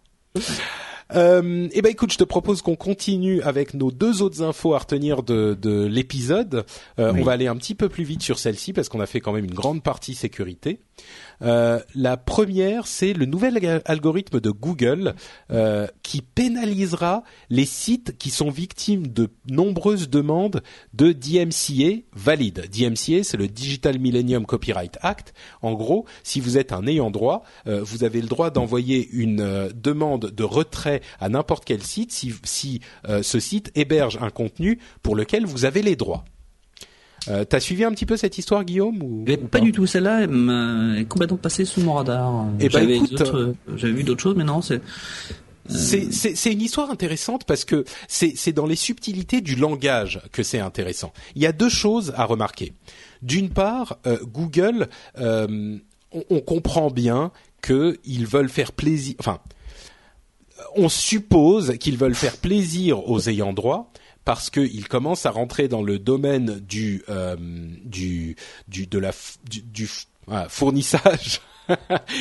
Euh, eh ben écoute, je te propose qu'on continue avec nos deux autres infos à retenir de, de l'épisode. Euh, On va aller un petit peu plus vite sur celle-ci parce qu'on a fait quand même une grande partie sécurité. Euh, la première, c'est le nouvel algorithme de Google euh, qui pénalisera les sites qui sont victimes de nombreuses demandes de DMCA valides. DMCA, c'est le Digital Millennium Copyright Act. En gros, si vous êtes un ayant droit, euh, vous avez le droit d'envoyer une demande de retrait à n'importe quel site si, si ce site héberge un contenu pour lequel vous avez les droits. Euh, T'as suivi un petit peu cette histoire, Guillaume ou, pas, du tout. Celle-là est complètement passée sous mon radar. Et eh ben, j'avais vu d'autres choses, mais non, c'est. Euh, c'est une histoire intéressante parce que c'est dans les subtilités du langage que c'est intéressant. Il y a deux choses à remarquer. D'une part, euh, Google, euh, on, on, comprend bien qu'ils veulent faire plaisir. Enfin, on suppose qu'ils veulent faire plaisir aux ayants droit parce qu'il commence à rentrer dans le domaine du euh, du du de la du, du ah, fournissage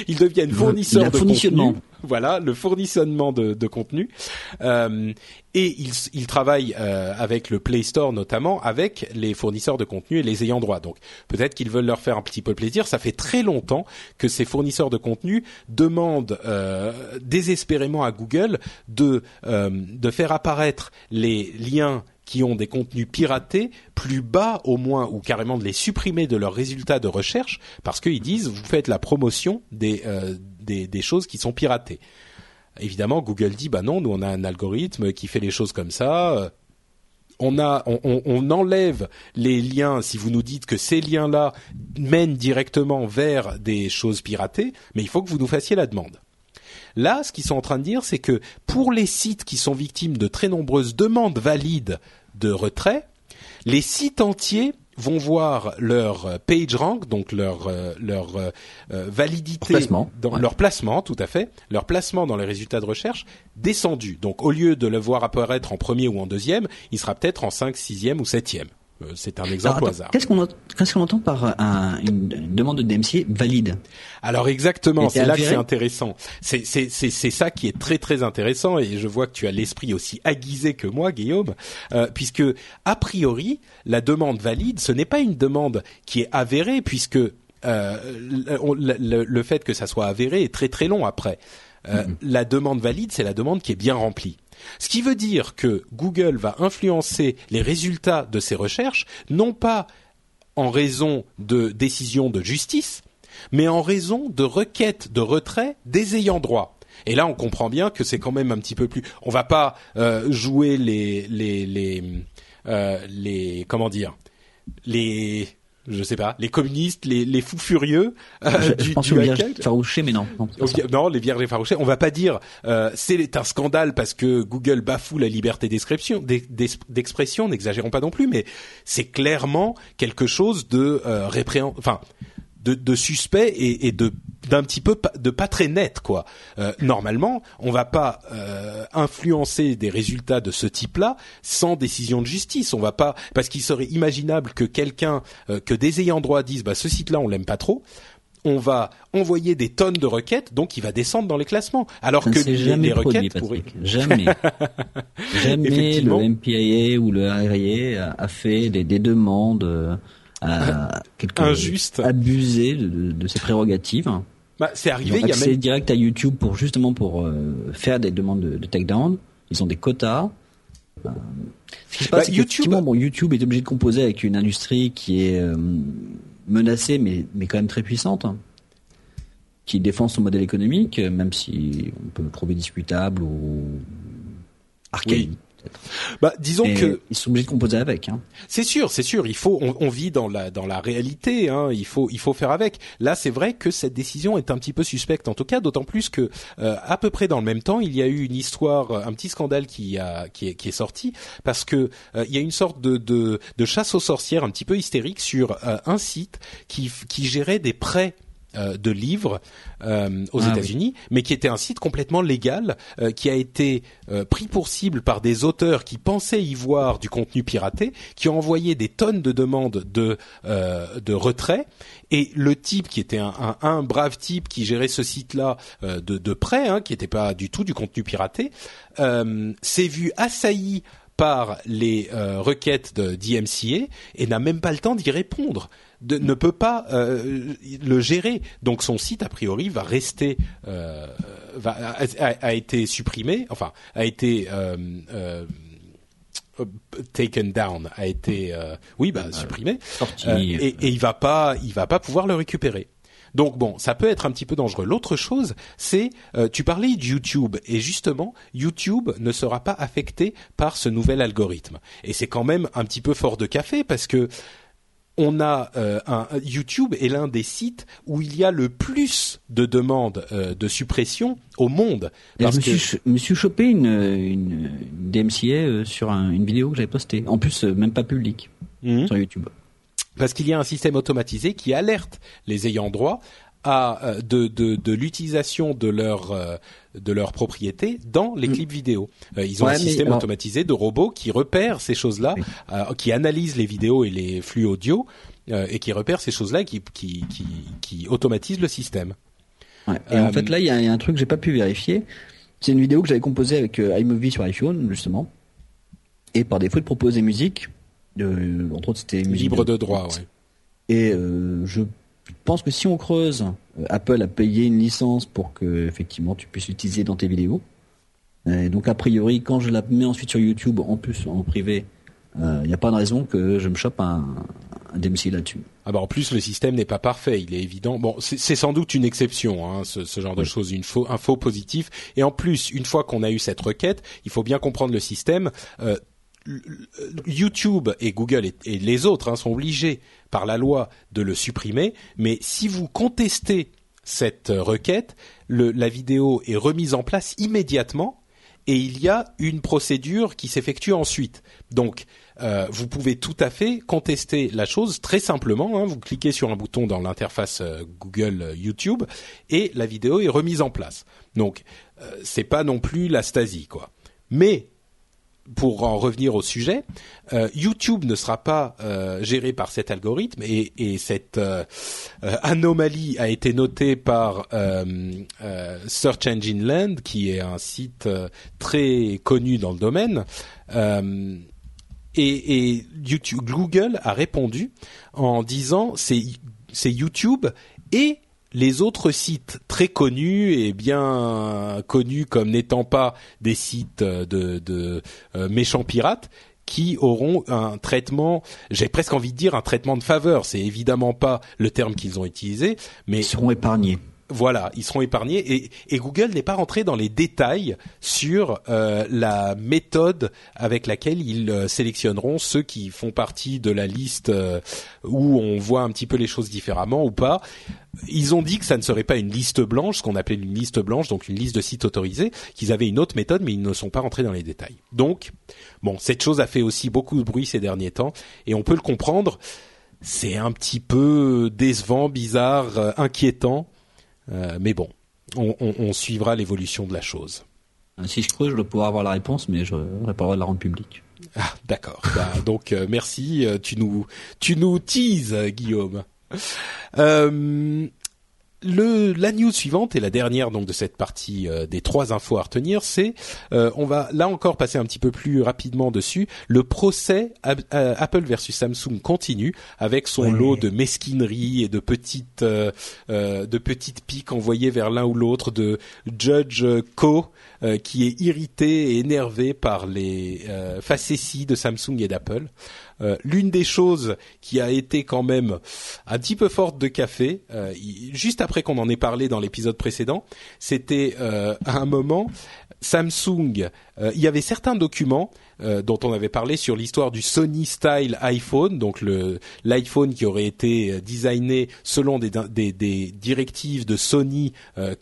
ils deviennent fournisseurs de contenu. Voilà, le fournissement de, de contenu. Euh, et ils, ils travaillent euh, avec le Play Store notamment, avec les fournisseurs de contenu et les ayants droit. Donc peut-être qu'ils veulent leur faire un petit peu plaisir. Ça fait très longtemps que ces fournisseurs de contenu demandent euh, désespérément à Google de de faire apparaître les liens qui ont des contenus piratés plus bas au moins ou carrément de les supprimer de leurs résultats de recherche parce qu'ils disent vous faites la promotion des, euh, des, des choses qui sont piratées. Évidemment, Google dit bah non, nous on a un algorithme qui fait les choses comme ça. On, a, on, on, enlève les liens si vous nous dites que ces liens-là mènent directement vers des choses piratées, mais il faut que vous nous fassiez la demande. Là, ce qu'ils sont en train de dire, c'est que pour les sites qui sont victimes de très nombreuses demandes valides de retrait, les sites entiers vont voir leur page rank, donc leur euh, euh, euh, validité, leur placement, tout à fait, leur placement dans les résultats de recherche descendu. Donc au lieu de le voir apparaître en premier ou en deuxième, il sera peut-être en 5, 6e ou septième c'est un exemple au hasard. Qu'est-ce qu'on entend par une, demande de DMCA valide? Alors exactement, c'est là que c'est intéressant. C'est ça qui est très très intéressant et je vois que tu as l'esprit aussi aiguisé que moi, Guillaume, euh, puisque a priori la demande valide, ce n'est pas une demande qui est avérée puisque euh, le, le, fait que ça soit avéré est très très long après. Euh, mm-hmm. La demande valide, c'est la demande qui est bien remplie. Ce qui veut dire que Google va influencer les résultats de ses recherches, non pas en raison de décisions de justice, mais en raison de requêtes de retrait des ayants droit. Et là, on comprend bien que c'est quand même un petit peu plus. On va pas euh, jouer les les les euh, les comment dire les je sais pas, les communistes, les, les fous furieux euh, du, je pense du Farouché, mais non. Non, non les vierges effarouchées. On va pas dire euh, c'est un scandale parce que Google bafoue la liberté d'expression, d'expression. N'exagérons pas non plus, mais c'est clairement quelque chose de euh, répréhend, enfin de, de suspect et, et de d'un petit peu de pas très net quoi. Euh, normalement, on va pas euh, influencer des résultats de ce type-là sans décision de justice. On va pas parce qu'il serait imaginable que quelqu'un euh, que des ayants droit disent bah ce site-là on l'aime pas trop. On va envoyer des tonnes de requêtes, donc il va descendre dans les classements. Alors que les, requêtes pourraient... jamais, (laughs) jamais le MPIA ou le RIA a, fait des, des demandes (laughs) à injuste, abuser de, de, ses prérogatives. Bah, c'est arrivé. Ils ont accès direct à YouTube pour justement pour euh, faire des demandes de, de takedown. Ils ont des quotas. Euh, ce qui se passe, bah, YouTube... bon, YouTube est obligé de composer avec une industrie qui est euh, menacée, mais mais quand même très puissante, hein, qui défend son modèle économique, même si on peut le trouver discutable ou archaïque. Bah, disons que ils sont obligés de composer avec. Hein. C'est sûr, c'est sûr. Il faut, on, on, vit dans la dans la réalité. Hein. Il faut il faut faire avec. Là, c'est vrai que cette décision est un petit peu suspecte, en tout cas, d'autant plus que euh, à peu près dans le même temps, il y a eu une histoire, un petit scandale qui a qui est, qui est sorti parce que euh, il y a une sorte de, de, de chasse aux sorcières un petit peu hystérique sur euh, un site qui qui gérait des prêts de livres aux Ah, États-Unis, mais qui était un site complètement légal, qui a été pris pour cible par des auteurs qui pensaient y voir du contenu piraté, qui ont envoyé des tonnes de demandes de de retrait. Et le type qui était un, un, un brave type qui gérait ce site-là de, de près, hein, qui n'était pas du tout du contenu piraté, s'est vu assailli par les euh, requêtes de DMCA et n'a même pas le temps d'y répondre, de, ne peut pas euh, le gérer. Donc son site a priori va rester, euh, va, a, a, été supprimé, enfin a été taken down, a été, oui, bah supprimé, et, et il va pas, il va pas pouvoir le récupérer. Donc bon, ça peut être un petit peu dangereux. L'autre chose, c'est euh, tu parlais de YouTube et justement, YouTube ne sera pas affecté par ce nouvel algorithme. Et c'est quand même un petit peu fort de café parce que on a euh, un YouTube est l'un des sites où il y a le plus de demandes euh, de suppression au monde. Parce je me, que... suis, me suis chopé une, une, une DMCA sur un, une vidéo que j'avais postée. En plus, même pas publique mmh. sur YouTube parce qu'il y a un système automatisé qui alerte les ayants droit à de, de, de l'utilisation de leur euh, de leur propriété dans les clips vidéo. Euh, ils ont ouais, un système alors... automatisé de robots qui repèrent ces choses-là, euh, qui analysent les vidéos et les flux audio et qui repèrent ces choses-là, qui, qui qui qui automatisent le système. Ouais. Et en fait là, il y, y, a un truc que j'ai pas pu vérifier. C'est une vidéo que j'avais composée avec iMovie sur iPhone justement, et par défaut de proposer musique de, entre autres, c'était libre de, de droit. Ouais. Et euh, je pense que si on creuse, Apple a payé une licence pour que effectivement tu puisses l'utiliser dans tes vidéos. Et donc a priori, quand je la mets ensuite sur YouTube, en plus en privé, il euh, n'y a pas de raison que je me chope un, un DMC là-dessus. Ah bah en plus le système n'est pas parfait, il est évident. Bon, c'est sans doute une exception, hein, ce, ce, genre oui. de choses, une faux, un faux positif. Et en plus, une fois qu'on a eu cette requête, il faut bien comprendre le système. Euh, YouTube et Google et, les autres hein, sont obligés par la loi de le supprimer, mais si vous contestez cette requête, la vidéo est remise en place immédiatement et il y a une procédure qui s'effectue ensuite. Donc, euh, vous pouvez tout à fait contester la chose très simplement. Hein, vous cliquez sur un bouton dans l'interface euh, Google euh, YouTube et la vidéo est remise en place. Donc, c'est pas non plus la Stasi, quoi. Mais pour en revenir au sujet, euh, YouTube ne sera pas euh, géré par cet algorithme et, et cette euh, anomalie a été notée par Search Engine Land, qui est un site très connu dans le domaine. et, Google a répondu en disant c'est YouTube et les autres sites très connus et bien connus comme n'étant pas des sites de, euh, méchants pirates qui auront un traitement, j'ai presque envie de dire un traitement de faveur. C'est évidemment pas le terme qu'ils ont utilisé, mais ils seront épargnés. Voilà, ils seront épargnés et, Google n'est pas rentré dans les détails sur euh, la méthode avec laquelle ils euh, sélectionneront ceux qui font partie de la liste euh, où on voit un petit peu les choses différemment ou pas. Ils ont dit que ça ne serait pas une liste blanche, ce qu'on appelait une liste blanche, donc une liste de sites autorisés, qu'ils avaient une autre méthode, mais ils ne sont pas rentrés dans les détails. Donc, bon, cette chose a fait aussi beaucoup de bruit ces derniers temps, et on peut le comprendre. C'est un petit peu décevant, bizarre, inquiétant. Euh, mais bon, on, on, on suivra l'évolution de la chose. Si je creuse, je pouvoir avoir la réponse, mais je n'aurai pas le droit de la rendre publique. Ah, d'accord. bah, donc euh, merci. Tu nous, tu nous teases, Guillaume. Euh, le, la news suivante et la dernière donc de cette partie euh, des trois infos à retenir, c'est euh, on va là encore passer un petit peu plus rapidement dessus. Le procès euh, Apple versus Samsung continue avec son oui. lot de mesquineries et de petites euh, de petites piques envoyées vers l'un ou l'autre de Judge Co qui est irrité et énervé par les facéties de Samsung et d'Apple. Euh, l'une des choses qui a été quand même un petit peu forte de café, euh, juste après qu'on en ait parlé dans l'épisode précédent, c'était euh, à un moment Samsung. il y avait certains documents dont on avait parlé sur l'histoire du Sony Style iPhone, donc le l'iPhone qui aurait été designé selon des, des, des directives de Sony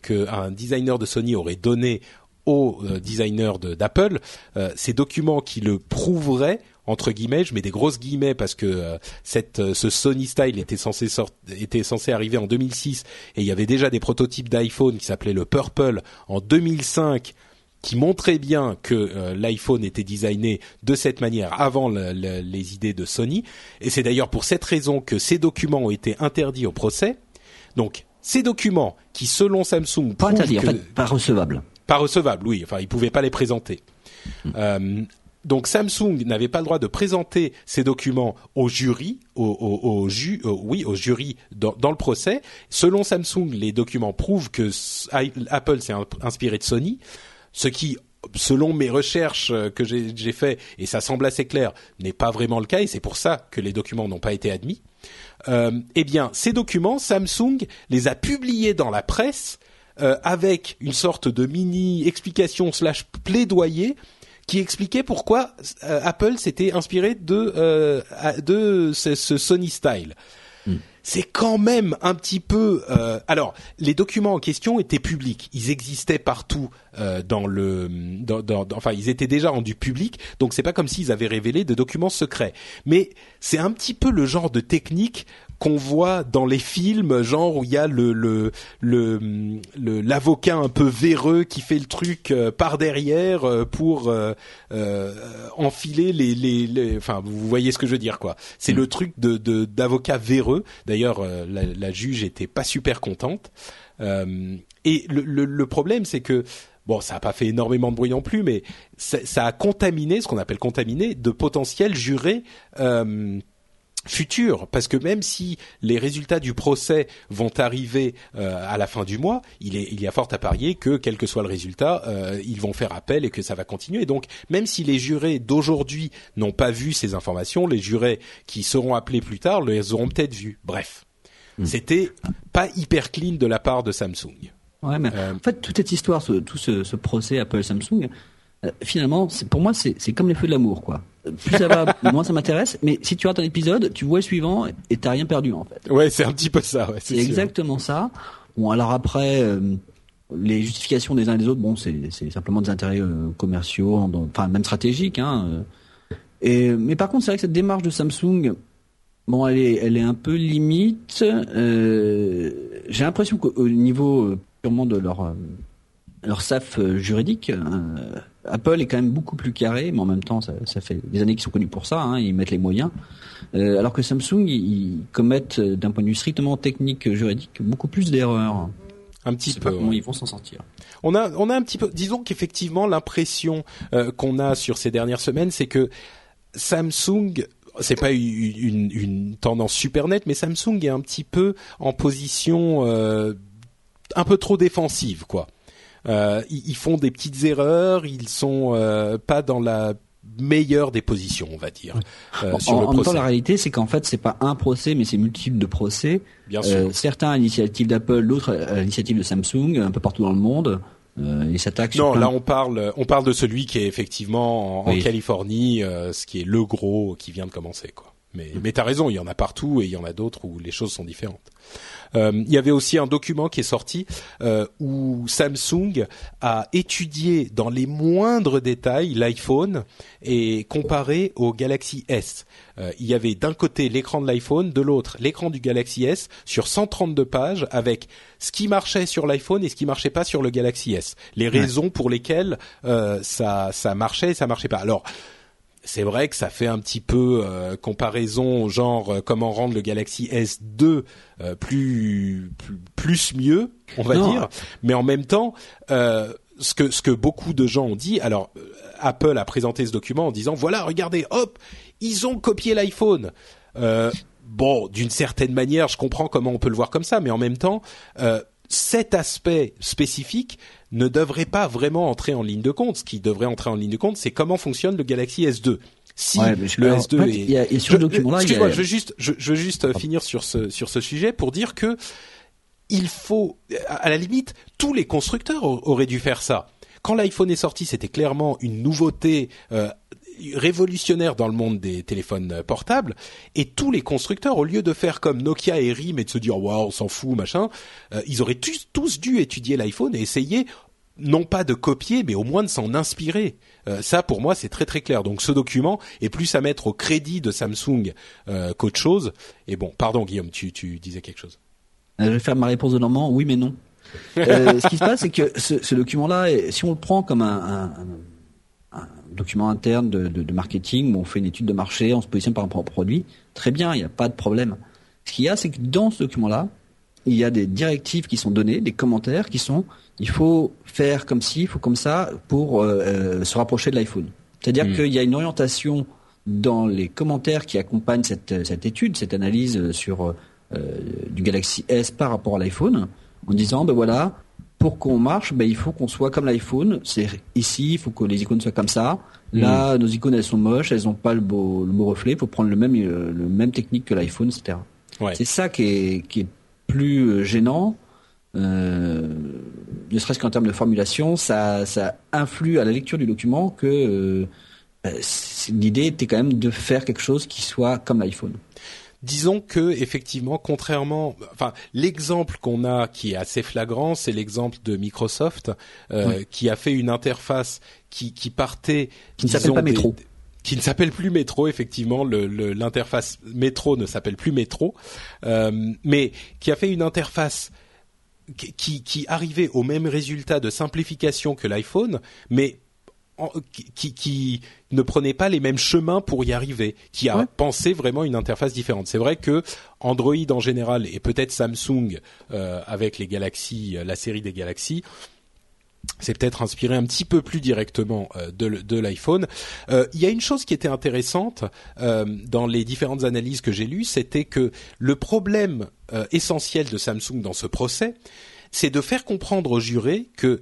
qu'un designer de Sony aurait donné aux euh, designers de- d'Apple euh, ces documents qui le prouveraient entre guillemets, je mets des grosses guillemets parce que euh, cette, euh, ce Sony Style était censé sort- était censé arriver en 2006 et il y avait déjà des prototypes d'iPhone qui s'appelaient le Purple en 2005 qui montraient bien que euh, l'iPhone était designé de cette manière avant le- le- les idées de Sony et c'est d'ailleurs pour cette raison que ces documents ont été interdits au procès. Donc ces documents qui selon Samsung Pas prouvent interdit, en fait, pas recevable. pas recevable, oui. Enfin, ils pouvaient pas les présenter. Euh, donc Samsung n'avait pas le droit de présenter ces documents au jury, au, au, au- oui, au jury dans, le procès. Selon Samsung, les documents prouvent que Apple s'est in- inspiré de Sony, ce qui, selon mes recherches euh, que j'ai fait, et ça semble assez clair, n'est pas vraiment le cas, et c'est pour ça que les documents n'ont pas été admis. Euh, eh bien, ces documents, Samsung les a publiés dans la presse euh, avec une sorte de mini explication slash plaidoyer qui expliquait pourquoi euh, Apple s'était inspiré de euh, de ce, ce Sony Style. C'est quand même un petit peu. euh, alors, les documents en question étaient publics, ils existaient partout euh, dans le, dans, dans- dans- enfin, ils étaient déjà rendus publics, donc c'est pas comme s'ils avaient révélé des documents secrets. Mais c'est un petit peu le genre de technique qu'on voit dans les films, genre où il y a le le le l'avocat un peu véreux qui fait le truc euh, par derrière euh, pour euh, euh, enfiler les, les les enfin vous voyez ce que je veux dire quoi. C'est le truc de de d'avocat véreux. D'ailleurs la, la juge était pas super contente. Euh, et le, le le problème c'est que Bon, ça n'a pas fait énormément de bruit non plus, mais ça, ça a contaminé, ce qu'on appelle contaminé, de potentiels jurés euh, futur parce que même si les résultats du procès vont arriver euh, à la fin du mois, il, est, il y a fort à parier que quel que soit le résultat, euh, ils vont faire appel et que ça va continuer. Donc même si les jurés d'aujourd'hui n'ont pas vu ces informations, les jurés qui seront appelés plus tard les auront peut-être vus. Bref, c'était pas hyper clean de la part de Samsung. Ouais, mais Euh, en fait, toute cette histoire, ce- tout ce, ce procès Apple-Samsung, finalement, pour moi, c'est comme les feux de l'amour, quoi. Plus ça va, (laughs) moins ça m'intéresse. Mais si tu rates un épisode, tu vois le suivant et t'as rien perdu, en fait. Ouais, c'est un petit peu ça. Ouais, C'est exactement ça. Bon, alors après, euh, les justifications des uns et des autres, bon, c'est simplement des intérêts euh, commerciaux, en- enfin même stratégiques. Hein, euh. et, mais par contre, c'est vrai que cette démarche de Samsung, bon, elle est, elle est un peu limite. Euh, J'ai l'impression qu'au niveau purement de leur leur euh, juridique, Apple est quand même beaucoup plus carré, mais en même temps, ça, ça fait des années qu'ils sont connus pour ça. Hein, ils mettent les moyens. Euh, alors que Samsung, ils, commettent, euh, d'un point de vue strictement technique, juridique, beaucoup plus d'erreurs. Un petit peu. pas comment ils vont s'en sortir. On a, on a un petit peu, disons qu'effectivement l'impression euh, qu'on a sur ces dernières semaines, c'est que Samsung, c'est pas une, une, une tendance super nette, mais Samsung est un petit peu en position euh, un peu trop défensive, quoi. Euh, ils, ils font des petites erreurs, ils sont euh, pas dans la meilleure des positions, on va dire, euh, En, sur en le même temps, la réalité, c'est qu'en fait, c'est pas un procès, mais c'est multiples de procès. Bien sûr. Euh, certains à l'initiative d'Apple, d'autres à l'initiative de Samsung, un peu partout dans le monde. Euh, ils s'attaquent sur Non, là on parle, on parle de celui qui est effectivement en, en. Californie, euh, ce qui est le gros qui vient de commencer, quoi. Mais, mais t'as raison, il y en a partout et il y en a d'autres où les choses sont différentes. Euh, il y avait aussi un document qui est sorti euh, où Samsung a étudié dans les moindres détails l'iPhone et comparé au Galaxy S. Euh, il y avait d'un côté l'écran de l'iPhone, de l'autre l'écran du Galaxy S sur 132 pages avec ce qui marchait sur l'iPhone et ce qui marchait pas sur le Galaxy S. Les raisons pour lesquelles euh, ça ça marchait et ça marchait pas. Alors c'est vrai que ça fait un petit peu euh, comparaison genre euh, comment rendre le Galaxy S2 euh, plus, plus plus mieux, on va Non. dire, mais en même temps euh, ce que ce que beaucoup de gens ont dit alors euh, Apple a présenté ce document en disant voilà regardez hop ils ont copié l'iPhone euh, bon d'une certaine manière je comprends comment on peut le voir comme ça mais en même temps euh, cet aspect spécifique ne devrait pas vraiment entrer en ligne de compte. Ce qui devrait entrer en ligne de compte, c'est comment fonctionne le Galaxy S2. Si Ouais, le alors, S2 en fait, est, y a- et sur Je- a- excuse-moi, je veux juste, je, je veux juste euh, finir sur ce sur ce sujet pour dire que il faut, à la limite, tous les constructeurs au- auraient dû faire ça. Quand l'iPhone est sorti, c'était clairement une nouveauté euh, révolutionnaire dans le monde des téléphones portables, et tous les constructeurs, au lieu de faire comme Nokia et RIM et de se dire waouh, on s'en fout, machin, euh, ils auraient tous, dû étudier l'iPhone et essayer non pas de copier, mais au moins de s'en inspirer. Euh, ça, pour moi, c'est très très clair. Donc, ce document est plus à mettre au crédit de Samsung euh, qu'autre chose. Et bon, pardon, Guillaume, tu, disais quelque chose. Je vais faire ma réponse de Normand. Oui, mais non. ce qui se passe, c'est que ce, document-là, si on le prend comme un document interne de, de, de, marketing où on fait une étude de marché, on se positionne par rapport au produit, très bien, il n'y a pas de problème. Ce qu'il y a, c'est que dans ce document-là, il y a des directives qui sont données, des commentaires qui sont il faut faire comme ci, il faut comme ça pour euh, euh se rapprocher de l'iPhone. C'est-à-dire mmh. qu'il y a une orientation dans les commentaires qui accompagnent cette, cette étude, cette analyse sur euh, du Galaxy S par rapport à l'iPhone, en disant ben voilà, pour qu'on marche, ben il faut qu'on soit comme l'iPhone. C'est ici, il faut que les icônes soient comme ça. Là, mmh. nos icônes elles sont moches, elles n'ont pas le beau, le beau reflet. Il faut prendre le même euh, le même technique que l'iPhone, etc. Ouais. C'est ça qui est, qui est plus gênant euh, ne serait-ce qu'en termes de formulation, ça, ça influe à la lecture du document que euh, bah, l'idée était quand même de faire quelque chose qui soit comme l'iPhone. Disons que effectivement, contrairement, enfin, l'exemple qu'on a qui est assez flagrant, c'est l'exemple de Microsoft euh, oui. qui a fait une interface qui, qui partait, qui ne s'appelle pas Métro. qui ne s'appelle plus Métro, effectivement, l'interface le, Métro ne s'appelle plus Métro, euh, mais qui a fait une interface qui, qui arrivait au même résultat de simplification que l'iPhone, mais qui, qui, ne prenait pas les mêmes chemins pour y arriver, qui a ouais. pensé vraiment une interface différente. C'est vrai que Android en général et peut-être Samsung euh, avec les Galaxy, la série des Galaxy, c'est peut-être inspiré un petit peu plus directement euh, de, de l'iPhone. Euh, il y a une chose qui était intéressante euh, dans les différentes analyses que j'ai lues, c'était que le problème euh, essentiel de Samsung dans ce procès, c'est de faire comprendre aux jurés que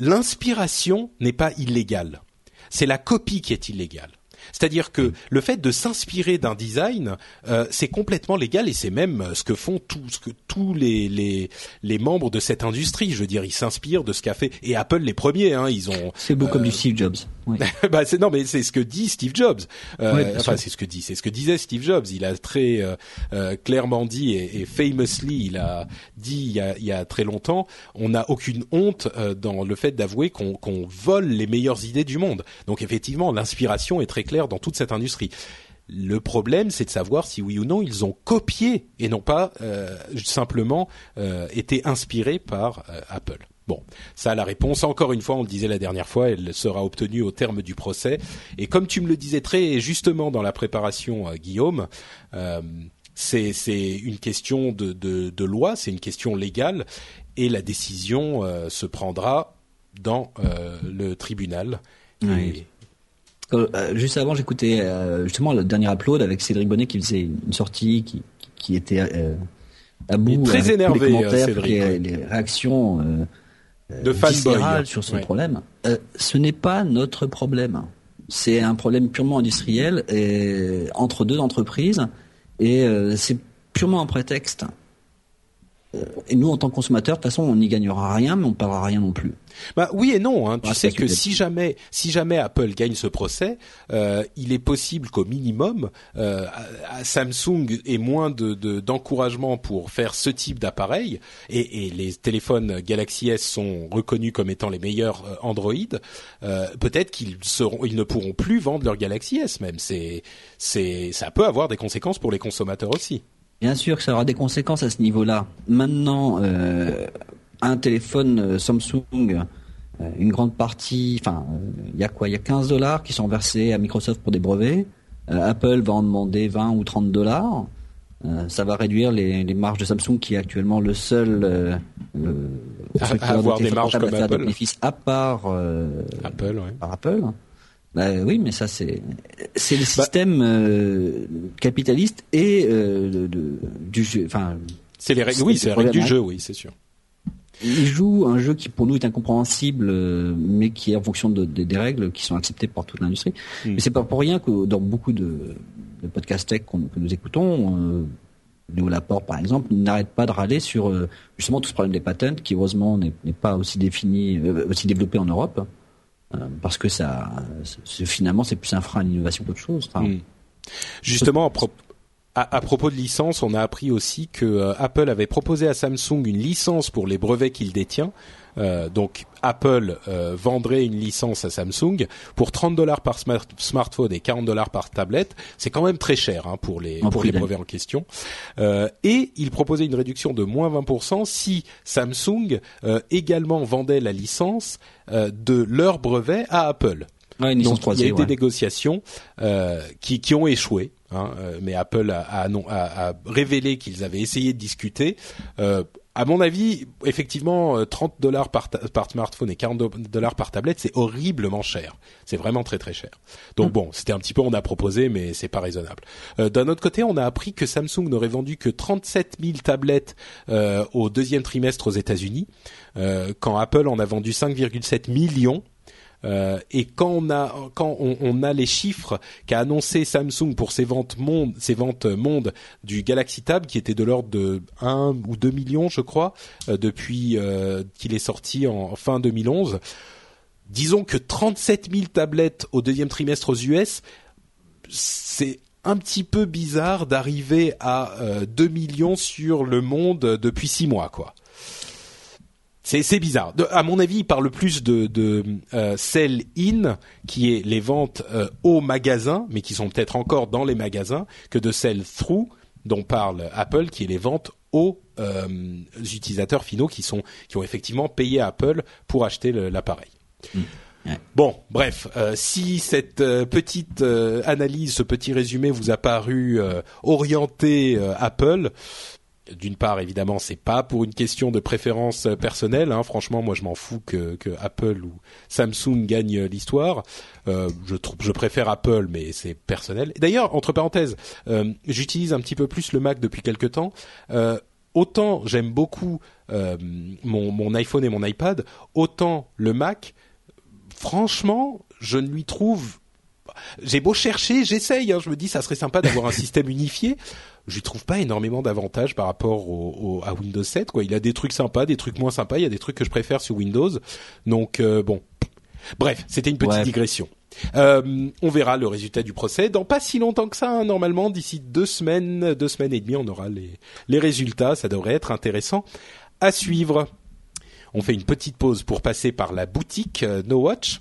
l'inspiration n'est pas illégale. C'est la copie qui est illégale. C'est-à-dire que le fait de s'inspirer d'un design, euh, c'est complètement légal et c'est même ce que font tout, ce que tous les, les, les membres de cette industrie. Je veux dire, ils s'inspirent de ce qu'a fait et Apple les premiers. Hein, ils ont. C'est beau euh, comme du Steve Jobs. Oui. (laughs) bah c'est non mais c'est ce que dit Steve Jobs. Euh, enfin c'est ce que dit, c'est ce que disait Steve Jobs. Il a très euh, euh, clairement dit et, et, famously il a dit il y a, il y a très longtemps, on n'a aucune honte euh, dans le fait d'avouer qu'on qu'on vole les meilleures idées du monde. Donc effectivement l'inspiration est très claire dans toute cette industrie. Le problème, c'est de savoir si oui ou non ils ont copié et non pas euh, simplement euh, été inspirés par euh, Apple. Bon, ça, la réponse, encore une fois, on le disait la dernière fois, elle sera obtenue au terme du procès. Et comme tu me le disais très justement dans la préparation, Guillaume, c'est une question de, loi, c'est une question légale, et la décision se prendra dans le tribunal. Oui. Euh, juste avant, j'écoutais euh, justement le dernier upload avec Cédric Bonnet qui faisait une sortie qui, qui était à bout. très énervé, les commentaires, Cédric. Les, les réactions de fanboy sur ce ouais. problème. Euh, ce n'est pas notre problème. C'est un problème purement industriel et entre deux entreprises et euh, c'est purement un prétexte. Et nous, en tant que consommateurs, de toute façon, on n'y gagnera rien, mais on ne perdra rien non plus. Bah oui et non. Hein. Tu ah, sais que si jamais, si jamais Apple gagne ce procès, euh, il est possible qu'au minimum, euh, Samsung ait moins de, de, d'encouragement pour faire ce type d'appareil. Et, et, les téléphones Galaxy S sont reconnus comme étant les meilleurs euh, Android. Euh, peut-être qu'ils seront, ils ne pourront plus vendre leur Galaxy S même. C'est, c'est, ça peut avoir des conséquences pour les consommateurs aussi. Bien sûr que ça aura des conséquences à ce niveau-là. Maintenant, euh, un téléphone euh, Samsung, euh, une grande partie, enfin, il euh, y a quoi Il y a 15 dollars qui sont versés à Microsoft pour des brevets. Euh, Apple va en demander 20 ou 30 dollars. ça va réduire les, les, marges de Samsung, qui est actuellement le seul à, à avoir des marges comme Apple. bénéfices à part Apple, ouais. par Apple. Bah oui, mais ça c'est c'est le bah, système euh, capitaliste et euh, de, de, du jeu. Enfin, c'est les règles. Oui, c'est les règles du jeu. Oui, c'est sûr. Il joue un jeu qui pour nous est incompréhensible, euh, mais qui est en fonction de, de, des règles qui sont acceptées par toute l'industrie. Mm. Mais c'est pas pour rien que dans beaucoup de, de podcasts tech que nous écoutons, euh, Léo Laporte par exemple, n'arrête pas de râler sur euh, justement tout ce problème des patents qui heureusement n'est pas aussi défini, euh, aussi développé en Europe. Euh, parce que ça, finalement, c'est plus un frein à l'innovation qu'autre chose. Enfin, mmh. Justement, à, pro à, à, propos de licence, on a appris aussi que euh, Apple avait proposé à Samsung une licence pour les brevets qu'il détient. Euh, donc Apple euh, vendrait une licence à Samsung pour 30 dollars par smartphone et 40 dollars par tablette. C'est quand même très cher hein, pour les pour les brevets en question. Euh, et il proposait une réduction de moins 20% si Samsung également vendait la licence de leur brevet à Apple. Ouais, Donc il y a eu ouais. des négociations qui, qui ont échoué. Hein, mais Apple a, a, a, a révélé qu'ils avaient essayé de discuter. Euh, à mon avis, effectivement, 30 dollars par, par, smartphone et 40 dollars par tablette, c'est horriblement cher. C'est vraiment très très cher. Donc mmh. bon, c'était un petit peu on a proposé, mais c'est pas raisonnable. Euh, D'un autre côté, on a appris que Samsung n'aurait vendu que 37 000 tablettes euh, au deuxième trimestre aux États-Unis, euh, quand Apple en a vendu 5,7 millions. Euh, et quand on a quand on, a les chiffres qu'a annoncé Samsung pour ses ventes monde, ses ventes monde du Galaxy Tab qui était de l'ordre de 1 ou 2 millions je crois euh, depuis euh, qu'il est sorti en fin 2011. Disons que 37 000 tablettes au deuxième trimestre aux US, c'est un petit peu bizarre d'arriver à 2 millions sur le monde depuis 6 mois quoi. C'est bizarre. De, à mon avis, il parle plus de, de euh, sell in, qui est les ventes euh, au magasin, mais qui sont peut-être encore dans les magasins, que de sell through, dont parle Apple, qui est les ventes aux euh, utilisateurs finaux qui sont qui ont effectivement payé Apple pour acheter l'appareil. Mmh. Ouais. Bon, bref, euh, si cette euh, petite euh, analyse, ce petit résumé vous a paru orienté Apple, d'une part, évidemment, c'est pas pour une question de préférence personnelle. Hein. Franchement, moi, je m'en fous que, Apple ou Samsung gagnent l'histoire. Euh, je, préfère Apple, mais c'est personnel. D'ailleurs, entre parenthèses, euh, j'utilise un petit peu plus le Mac depuis quelque temps. Euh, autant j'aime beaucoup mon, mon iPhone et mon iPad, autant le Mac, franchement, je ne lui trouve j'ai beau chercher, j'essaye. Hein, je me dis, ça serait sympa d'avoir un système unifié. Je lui trouve pas énormément d'avantages par rapport au, au, à Windows 7. Quoi. Il a des trucs sympas, des trucs moins sympas. Il y a des trucs que je préfère sur Windows. Donc euh, bon, bref, c'était une petite Ouais. digression. Euh, on verra le résultat du procès dans pas si longtemps que ça. hein. Normalement, d'ici deux semaines, deux semaines et demie, on aura les, les résultats. Ça devrait être intéressant à suivre. On fait une petite pause pour passer par la boutique euh, No Watch.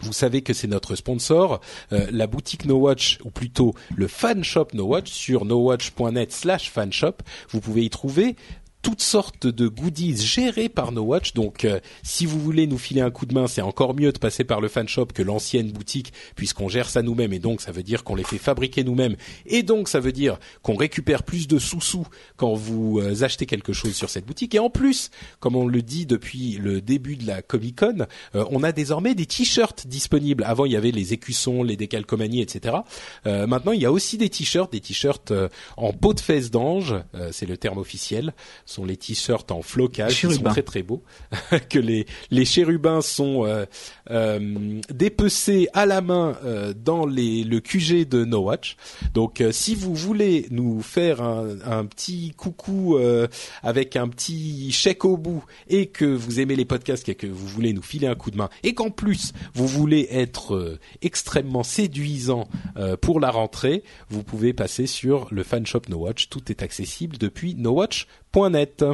Vous savez que c'est notre sponsor, euh, la boutique No Watch, ou plutôt le fan shop No Watch sur nowatch.net slash fanshop. Vous pouvez y trouver toutes sortes de goodies gérés par No Watch. Donc, euh, si vous voulez nous filer un coup de main, c'est encore mieux de passer par le fan shop que l'ancienne boutique, puisqu'on gère ça nous-mêmes. Et donc, ça veut dire qu'on les fait fabriquer nous-mêmes. Et donc, ça veut dire qu'on récupère plus de sous-sous quand vous euh, achetez quelque chose sur cette boutique. Et en plus, comme on le dit depuis le début de la Comic Con, euh, on a désormais des t-shirts disponibles. Avant, il y avait les écussons, les décalcomanies, etc. Euh, maintenant, il y a aussi des t-shirts, des t-shirts euh, en peau de fesse d'ange, c'est le terme officiel. Sont les t-shirts en flocage qui sont très très beaux. (laughs) que les les chérubins sont euh, euh, dépecés à la main euh, dans les le QG de No Watch. Donc, si vous voulez nous faire un, un petit coucou avec un petit chèque au bout et que vous aimez les podcasts et que vous voulez nous filer un coup de main et qu'en plus vous voulez être extrêmement séduisant pour la rentrée, vous pouvez passer sur le fan shop No Watch. Tout est accessible depuis nowatch.net.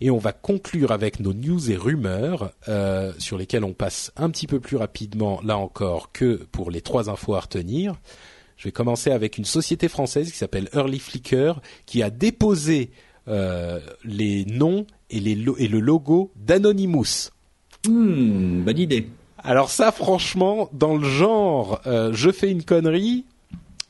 Et on va conclure avec nos news et rumeurs euh, sur lesquelles on passe un petit peu plus rapidement là encore que pour les trois infos à retenir. Je vais commencer avec une société française qui s'appelle Early Flicker qui a déposé euh, les noms et, les lo- et le logo d'Anonymous. Hmm, bonne idée. Alors ça, franchement, dans le genre, euh, je fais une connerie.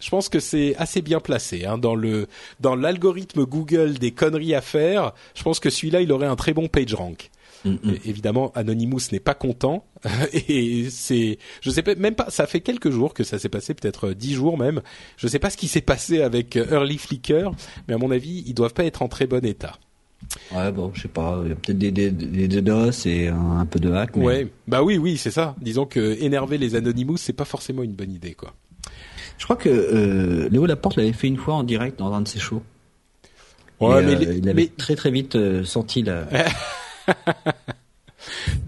Je pense que c'est assez bien placé hein, dans le dans l'algorithme Google des conneries à faire. Je pense que celui-là, il aurait un très bon page rank. Mm, mm. Évidemment, Anonymous n'est pas content (laughs) et c'est, je sais pas, même pas. Ça fait quelques jours que ça s'est passé, peut-être euh, dix jours même. Je sais pas ce qui s'est passé avec euh, Early Flicker, mais à mon avis, ils doivent pas être en très bon état. Ouais, bon, je sais pas. Il y a peut-être des, des, des DDoS et un, un peu de hack. Mais... Ouais, bah oui, oui, c'est ça. Disons que énerver les Anonymous, c'est pas forcément une bonne idée, quoi. Je crois que euh, Léo Laporte l'avait fait une fois en direct dans un de ses shows. Ouais, mais, euh, il avait mais très très vite euh, senti la. (laughs)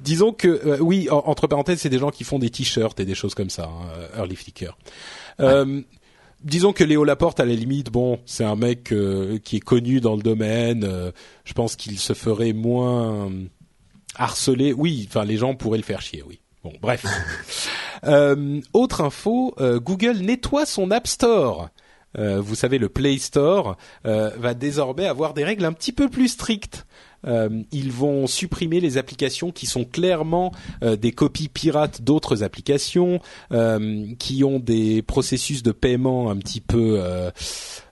disons que euh, oui, en- entre parenthèses, c'est des gens qui font des t-shirts et des choses comme ça, hein, Early Flicker. Euh, disons que Léo Laporte à la limite, bon, c'est un mec euh, qui est connu dans le domaine. euh, je pense qu'il se ferait moins euh, harceler. Oui, enfin les gens pourraient le faire chier. Oui. Bon, bref. (laughs) Euh, autre info, euh, Google nettoie son App Store. Euh, vous savez, le Play Store va désormais avoir des règles un petit peu plus strictes. Euh, ils vont supprimer les applications qui sont clairement euh, des copies pirates d'autres applications, euh, qui ont des processus de paiement un petit peu euh,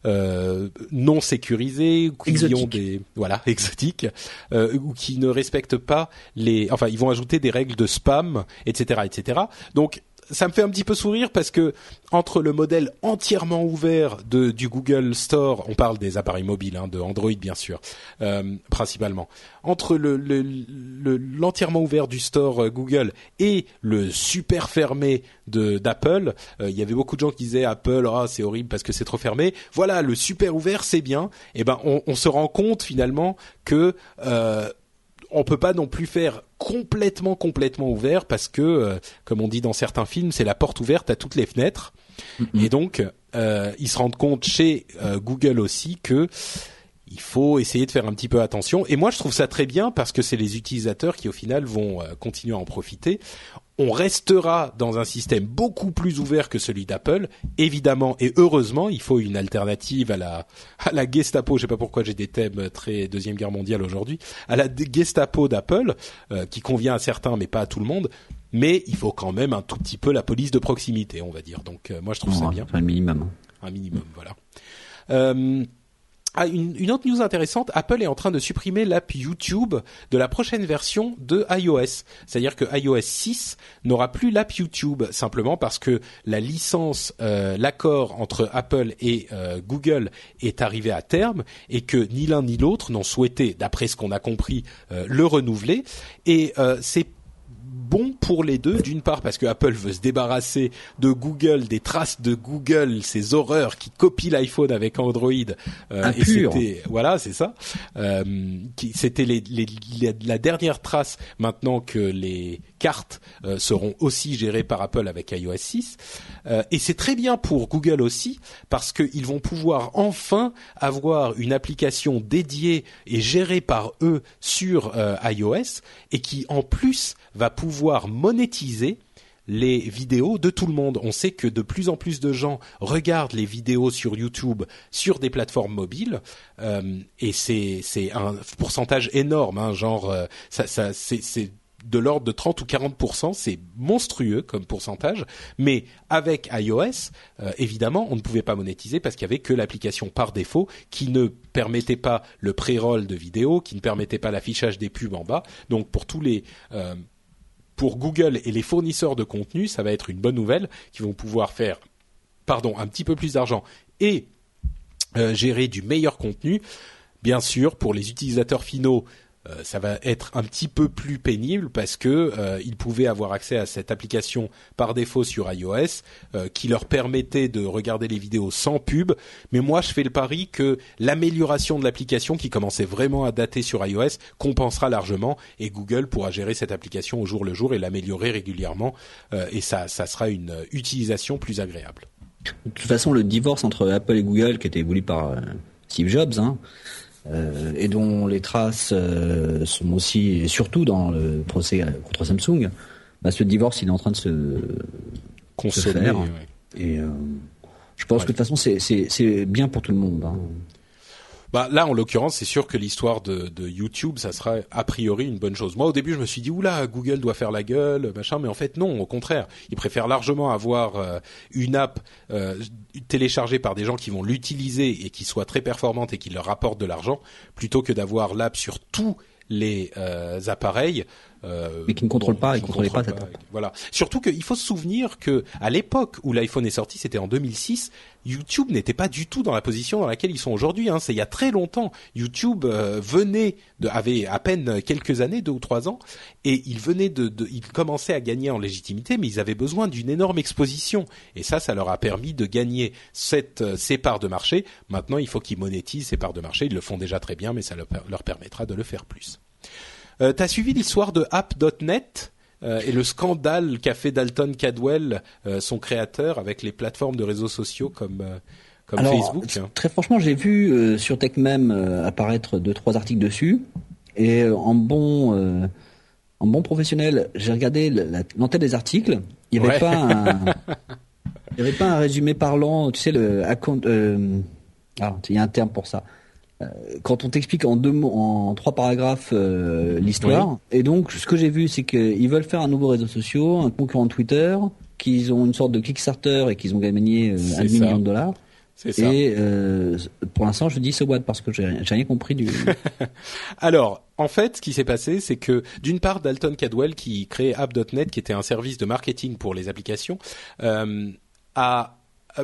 euh, non sécurisés, qui ont des voilà (laughs) exotiques, euh, ou qui ne respectent pas les. Enfin, ils vont ajouter des règles de spam, etc., etc. Donc ça me fait un petit peu sourire parce que entre le modèle entièrement ouvert de, du Google Store, on parle des appareils mobiles, hein, de Android bien sûr, euh, principalement, entre le, le, le- l'entièrement ouvert du store euh, Google et le super fermé de d'Apple, euh, il y avait beaucoup de gens qui disaient Apple, ah c'est horrible parce que c'est trop fermé. Voilà, le super ouvert c'est bien. Et ben on, on se rend compte finalement que euh, on peut pas non plus faire complètement complètement ouvert parce que euh, comme on dit dans certains films c'est la porte ouverte à toutes les fenêtres. Et donc euh, ils se rendent compte chez euh, Google aussi que il faut essayer de faire un petit peu attention. Et moi je trouve ça très bien parce que c'est les utilisateurs qui au final vont continuer à en profiter on restera dans un système beaucoup plus ouvert que celui d'Apple, évidemment et heureusement. Il faut une alternative à la à la Gestapo. Je sais pas pourquoi j'ai des thèmes très deuxième guerre mondiale aujourd'hui. À la Gestapo d'Apple, euh, qui convient à certains mais pas à tout le monde. Mais il faut quand même un tout petit peu la police de proximité, on va dire. Donc euh, moi je trouve ça bien, le minimum. un minimum, voilà. Euh, ah, une, autre news intéressante, Apple est en train de supprimer l'app YouTube de la prochaine version de iOS. C'est-à-dire que iOS 6 n'aura plus l'app YouTube, simplement parce que la licence, euh, l'accord entre Apple et euh, Google est arrivé à terme et que ni l'un ni l'autre n'ont souhaité, d'après ce qu'on a compris, euh, le renouveler. Et c'est bon pour les deux, d'une part parce que Apple veut se débarrasser de Google, des traces de Google, ces horreurs qui copient l'iPhone avec Android. Euh, et c'était voilà, c'est ça. Euh, qui- c'était les, les- les- la dernière trace maintenant que les cartes euh, seront aussi gérées par Apple avec iOS 6. Euh, et c'est très bien pour Google aussi parce qu'ils vont pouvoir enfin avoir une application dédiée et gérée par eux sur euh, iOS et qui en plus va pouvoir monétiser les vidéos de tout le monde. On sait que de plus en plus de gens regardent les vidéos sur YouTube sur des plateformes mobiles et c'est c'est un pourcentage énorme, hein, genre ça, ça c'est de l'ordre de 30 ou 40% c'est monstrueux comme pourcentage, mais avec iOS, euh, évidemment, on ne pouvait pas monétiser parce qu'il y avait que l'application par défaut qui ne permettait pas le pré-roll de vidéos, qui ne permettait pas l'affichage des pubs en bas. Donc pour tous les euh, pour Google et les fournisseurs de contenu, ça va être une bonne nouvelle qui vont pouvoir faire pardon, un petit peu plus d'argent et euh, gérer du meilleur contenu. Bien sûr, pour les utilisateurs finaux, euh, ça va être un petit peu plus pénible parce que euh, ils pouvaient avoir accès à cette application par défaut sur iOS euh, qui leur permettait de regarder les vidéos sans pub. Mais moi, je fais le pari que l'amélioration de l'application qui commençait vraiment à dater sur iOS compensera largement et Google pourra gérer cette application au jour le jour et l'améliorer régulièrement et ça, ça sera une utilisation plus agréable. De toute façon, le divorce entre Apple et Google, qui était voulu par Steve Jobs, hein, euh, et dont les traces euh, sont aussi, et surtout dans le procès euh, contre Samsung, bah, ce divorce, il est en train de se, se faire. ouais. Et euh, je pense que de toute façon, c'est bien pour tout le monde. Hein. Bah là, en l'occurrence, c'est sûr que l'histoire de, YouTube, ça sera a priori une bonne chose. Moi, au début, je me suis dit oula, Google doit faire la gueule, machin, mais en fait non, au contraire, ils préfèrent largement avoir euh, une app euh, téléchargée par des gens qui vont l'utiliser et qui soit très performante et qui leur rapporte de l'argent, plutôt que d'avoir l'app sur tous les euh, appareils. Euh, Mais qui ne contrôle pas, qui il contrôlait pas contrôlent cette app. Voilà. Surtout qu'il faut se souvenir que à l'époque où l'iPhone est sorti, c'était en 2006, YouTube n'était pas du tout dans la position dans laquelle ils sont aujourd'hui. Hein. C'est il y a très longtemps. YouTube euh, venait de, avait à peine quelques années, deux ou trois ans, et il venait de, de, il commençait à gagner en légitimité, mais ils avaient besoin d'une énorme exposition. Et ça, ça leur a permis de gagner cette, euh, ces parts de marché. Maintenant, il faut qu'ils monétisent ces parts de marché. Ils le font déjà très bien, mais ça leur permettra de le faire plus. Euh, T'as suivi l'histoire de app.net euh, et le scandale qu'a fait Dalton Cadwell, euh, son créateur, avec les plateformes de réseaux sociaux comme euh, comme Alors, Facebook. Très franchement, j'ai vu sur TechMem apparaître deux trois articles dessus et en bon en bon professionnel, j'ai regardé l'entête des articles. Il n'y avait Ouais. pas un (laughs) il y avait pas un résumé parlant. Tu sais le account. ah, il y a un terme pour ça. Euh, Quand on t'explique en deux mots, en trois paragraphes euh, l'histoire, et donc ce que j'ai vu, c'est qu'ils veulent faire un nouveau réseau social, un concurrent de Twitter, qu'ils ont une sorte de Kickstarter et qu'ils ont gagné euh, un million de dollars. C'est ça. Et euh, pour l'instant, je dis so what parce que j'ai rien, j'ai rien compris du. (laughs) Alors, en fait, ce qui s'est passé, c'est que d'une part, Dalton Cadwell, qui créait App.net, qui était un service de marketing pour les applications, euh, a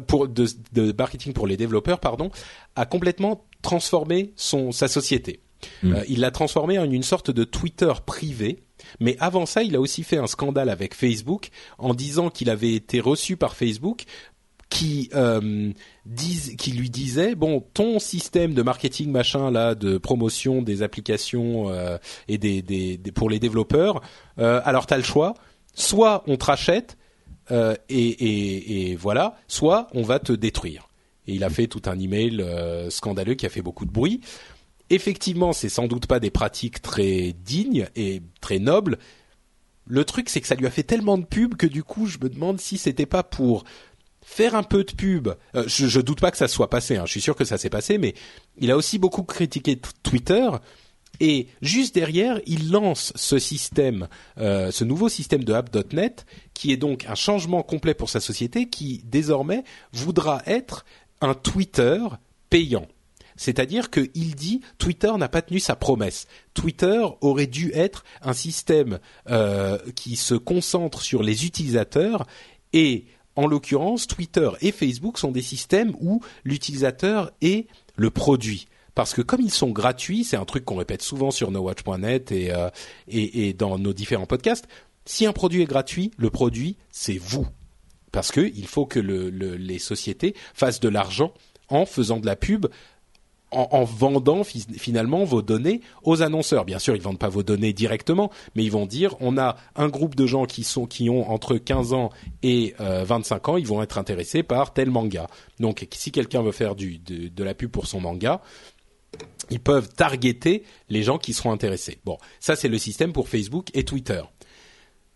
pour de, de marketing pour les développeurs, pardon, a complètement transformé son sa société. Euh, il l'a transformé en une sorte de Twitter privé. Mais avant ça, il a aussi fait un scandale avec Facebook en disant qu'il avait été reçu par Facebook qui euh, disent, qui lui disait bon ton système de marketing machin là de promotion des applications euh, et des, des, des- pour les développeurs euh, alors t'as le choix soit on te rachète euh, et, voilà soit on va te détruire et il a fait tout un email euh, scandaleux qui a fait beaucoup de bruit effectivement c'est sans doute pas des pratiques très dignes et très nobles le truc c'est que ça lui a fait tellement de pub que du coup je me demande si c'était pas pour faire un peu de pub. Euh, je, je doute pas que ça soit passé. Hein. Je suis sûr que ça s'est passé, mais il a aussi beaucoup critiqué Twitter. Et juste derrière, il lance ce système, euh, ce nouveau système de app.net, qui est donc un changement complet pour sa société, qui désormais voudra être un Twitter payant. C'est-à-dire qu'il dit Twitter n'a pas tenu sa promesse. Twitter aurait dû être un système euh, qui se concentre sur les utilisateurs et en l'occurrence, Twitter et Facebook sont des systèmes où l'utilisateur est le produit. Parce que comme ils sont gratuits, c'est un truc qu'on répète souvent sur nowatch.net et, euh, et, et dans nos différents podcasts, si un produit est gratuit, le produit, c'est vous. Parce que il faut que le, le- les sociétés fassent de l'argent en faisant de la pub en, en vendant fi- finalement vos données aux annonceurs. Bien sûr, ils vendent pas vos données directement, mais ils vont dire on a un groupe de gens qui sont qui ont entre 15 ans et euh, 25 ans, ils vont être intéressés par tel manga. Donc si quelqu'un veut faire du, de la pub pour son manga, ils peuvent targeter les gens qui seront intéressés. Bon, ça c'est le système pour Facebook et Twitter.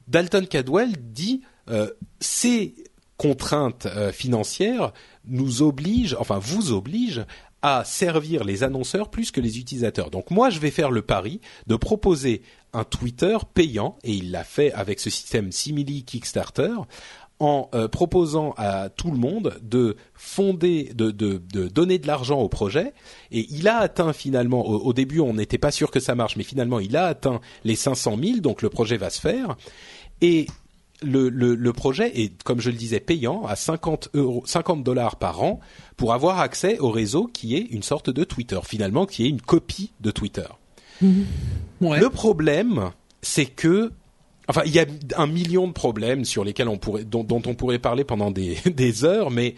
Dalton Cadwell dit euh, ces contraintes euh, financières nous obligent, enfin vous obligent à servir les annonceurs plus que les utilisateurs. Donc moi je vais faire le pari de proposer un Twitter payant et il l'a fait avec ce système Simili Kickstarter en euh, proposant à tout le monde de fonder, de, de, de donner de l'argent au projet. Et il a atteint finalement, au, au début on n'était pas sûr que ça marche, mais finalement il a atteint les 500 000, donc le projet va se faire. Et le, le, le projet est, comme je le disais, payant à 50 euros, 50 dollars par an pour avoir accès au réseau qui est une sorte de Twitter, finalement, qui est une copie de Twitter. Ouais. Le problème, c'est que, enfin, il y a un million de problèmes sur lesquels on pourrait, dont, on pourrait parler pendant (laughs) des, heures, mais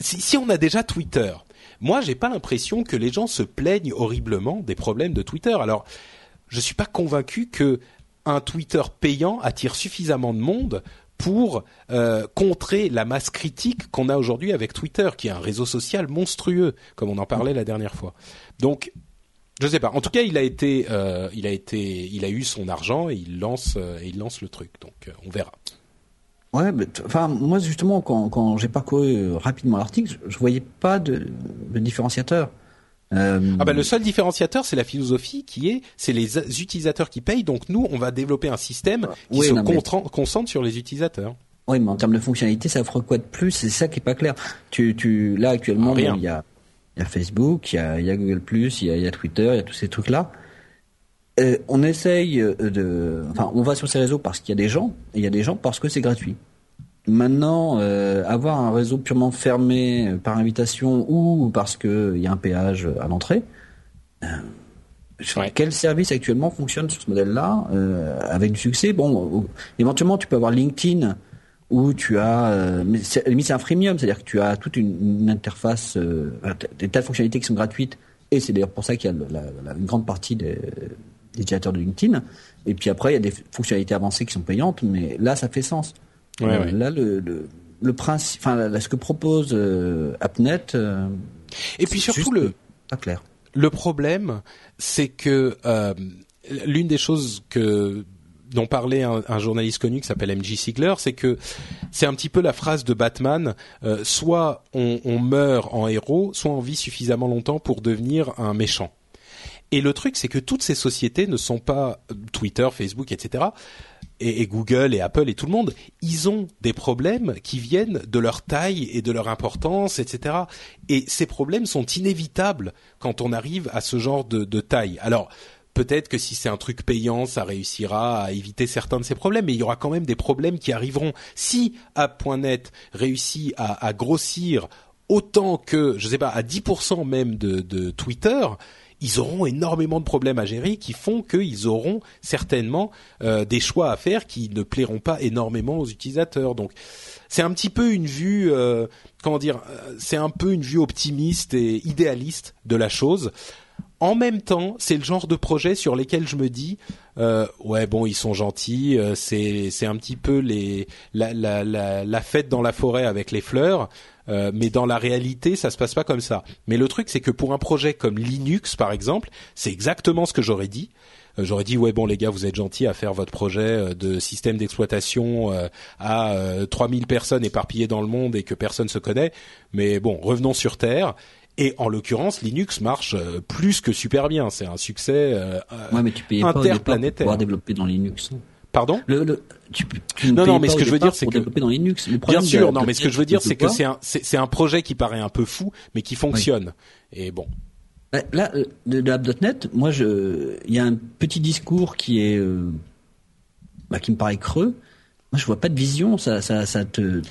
si, si on a déjà Twitter, moi, j'ai pas l'impression que les gens se plaignent horriblement des problèmes de Twitter. Alors, je suis pas convaincu que un Twitter payant attire suffisamment de monde pour euh, contrer la masse critique qu'on a aujourd'hui avec Twitter, qui est un réseau social monstrueux, comme on en parlait la dernière fois. Donc, je sais pas. En tout cas, il a été, euh, il a été, il a eu son argent et il lance, euh, et il lance le truc. Donc, euh, on verra. Ouais, enfin moi justement quand, quand j'ai parcouru rapidement l'article, je, je voyais pas de, de différenciateur. Euh, Ah bah le seul différenciateur, c'est la philosophie qui est, c'est les utilisateurs qui payent. Donc nous, on va développer un système qui Oui, se non, mais- contran- concentre sur les utilisateurs. Oui, mais en termes de fonctionnalité, ça offre quoi de plus? C'est ça qui est pas clair. Tu, tu, là actuellement, Rien. il y a, il y a Facebook, il y a, il y a Google il y a, il y a Twitter, il y a tous ces trucs-là. Euh, on essaye euh, de, enfin, on va sur ces réseaux parce qu'il y a des gens, et il y a des gens parce que c'est gratuit. Maintenant, euh, avoir un réseau purement fermé par invitation ou parce que il y a un péage à l'entrée. euh, Ouais. Quel service actuellement fonctionne sur ce modèle-là euh, avec du succès? Bon, éventuellement, tu peux avoir LinkedIn où tu as, euh, mais c'est, un freemium, c'est-à-dire que tu as toute une, une interface, euh, des tas de fonctionnalités qui sont gratuites, et c'est d'ailleurs pour ça qu'il y a le- la, la- une grande partie des, utilisateurs de LinkedIn. Et puis après, il y a des fonctionnalités avancées qui sont payantes, mais là, ça fait sens. Ouais, Euh, ouais. Là, le, le, le principe, enfin, là, ce que propose euh, AppNet, Et puis surtout le pas clair. le problème, c'est que l'une des choses que dont parlait un, un journaliste connu qui s'appelle MJ Sigler, c'est que c'est un petit peu la phrase de Batman euh, soit on, on meurt en héros, soit on vit suffisamment longtemps pour devenir un méchant. Et le truc, c'est que toutes ces sociétés ne sont pas euh, Twitter, Facebook, etc. Et, et Google et Apple et tout le monde, ils ont des problèmes qui viennent de leur taille et de leur importance, etc. Et ces problèmes sont inévitables quand on arrive à ce genre de, de taille. Alors, peut-être que si c'est un truc payant, ça réussira à éviter certains de ces problèmes, mais il y aura quand même des problèmes qui arriveront. Si App.net réussit à, grossir autant que, je sais pas, à 10% même de, de Twitter, ils auront énormément de problèmes à gérer qui font qu'ils auront certainement euh, des choix à faire qui ne plairont pas énormément aux utilisateurs. Donc c'est un petit peu une vue, euh, comment dire, euh, c'est un peu une vue optimiste et idéaliste de la chose. En même temps, c'est le genre de projet sur lesquels je me dis, euh, ouais bon, ils sont gentils, euh, c'est c'est un petit peu les la, la la la fête dans la forêt avec les fleurs. Euh, mais dans la réalité, ça se passe pas comme ça. Mais le truc, c'est que pour un projet comme Linux, par exemple, c'est exactement ce que j'aurais dit. Euh, j'aurais dit ouais bon les gars, vous êtes gentils à faire votre projet euh, de système d'exploitation euh, à euh, 3000 personnes éparpillées dans le monde et que personne se connaît. Mais bon, revenons sur terre. Et en l'occurrence, Linux marche euh, plus que super bien. C'est un succès euh, euh, Ouais, mais tu payais pas au départ pour interplanétaire. pouvoir développer dans Linux. Pardon? Le, le, tu, tu ne Non, non, mais pas ce que je veux dire, c'est que- développer dans Linux. Le Bien sûr, de- non, de- mais ce que je veux dire, c'est que c'est un, c'est c'est un projet qui paraît un peu fou, mais qui fonctionne. Et bon, Bah, Là, euh, de, de app.net, moi, je, il y a un petit discours qui est, euh, bah, qui me paraît creux. Moi, je vois pas de vision. Ça, ça, ça te.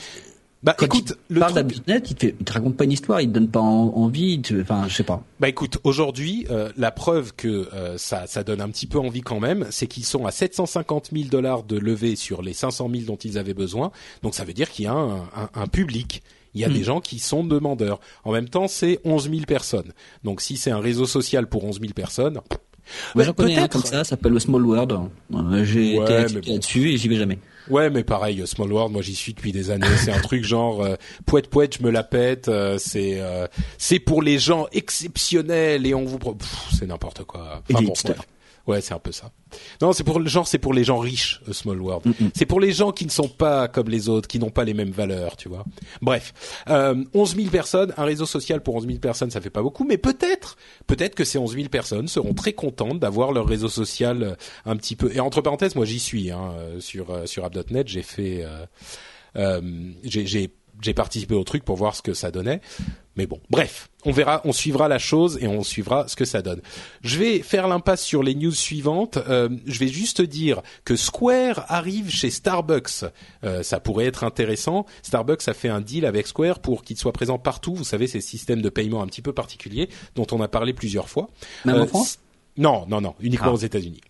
Bah Quand écoute, il le parle truc- d'app.net, il te, fait- il te raconte pas une histoire, il te donne pas en- envie. te- Enfin, je sais pas. Bah écoute, aujourd'hui, euh, la preuve que euh, ça, ça donne un petit peu envie quand même, c'est qu'ils sont à 750 000 dollars de levée sur les 500 000 dont ils avaient besoin. Donc ça veut dire qu'il y a un, un- un public. Il y a Mm. des gens qui sont demandeurs. En même temps, c'est 11 000 personnes. Donc si c'est un réseau social pour 11 000 personnes, bah, j'en connais un comme ça, ça s'appelle le Small World. Euh, J'ai Ouais, été mais là-dessus et j'y vais jamais. Ouais, mais pareil, euh, Small World, moi j'y suis depuis des années. C'est un truc genre euh, poète poète, je me la pète. euh, c'est euh, c'est pour les gens exceptionnels et on vous c'est n'importe quoi. Et bon, hipsters. Ouais, c'est un peu ça. Non, c'est pour le genre, c'est pour les gens riches, euh, Small World. C'est pour les gens qui ne sont pas comme les autres, qui n'ont pas les mêmes valeurs, tu vois. Bref, euh, 11 000 personnes, un réseau social pour 11 000 personnes, ça fait pas beaucoup, mais peut-être, peut-être que ces 11 000 personnes seront très contentes d'avoir leur réseau social euh, un petit peu. Et entre parenthèses, moi j'y suis hein, euh, sur sur app.net, j'ai fait, euh, euh, j'ai j'ai participé au truc pour voir ce que ça donnait. Mais bon, bref, on verra, on suivra la chose et on suivra ce que ça donne. Je vais faire l'impasse sur les news suivantes. Euh, je vais juste dire que Square arrive chez Starbucks. Euh, ça pourrait être intéressant. Starbucks a fait un deal avec Square pour qu'il soit présent partout. Vous savez, ces systèmes de paiement un petit peu particuliers dont on a parlé plusieurs fois. Même en Euh, France? Non, non, non, uniquement Ah. aux États-Unis.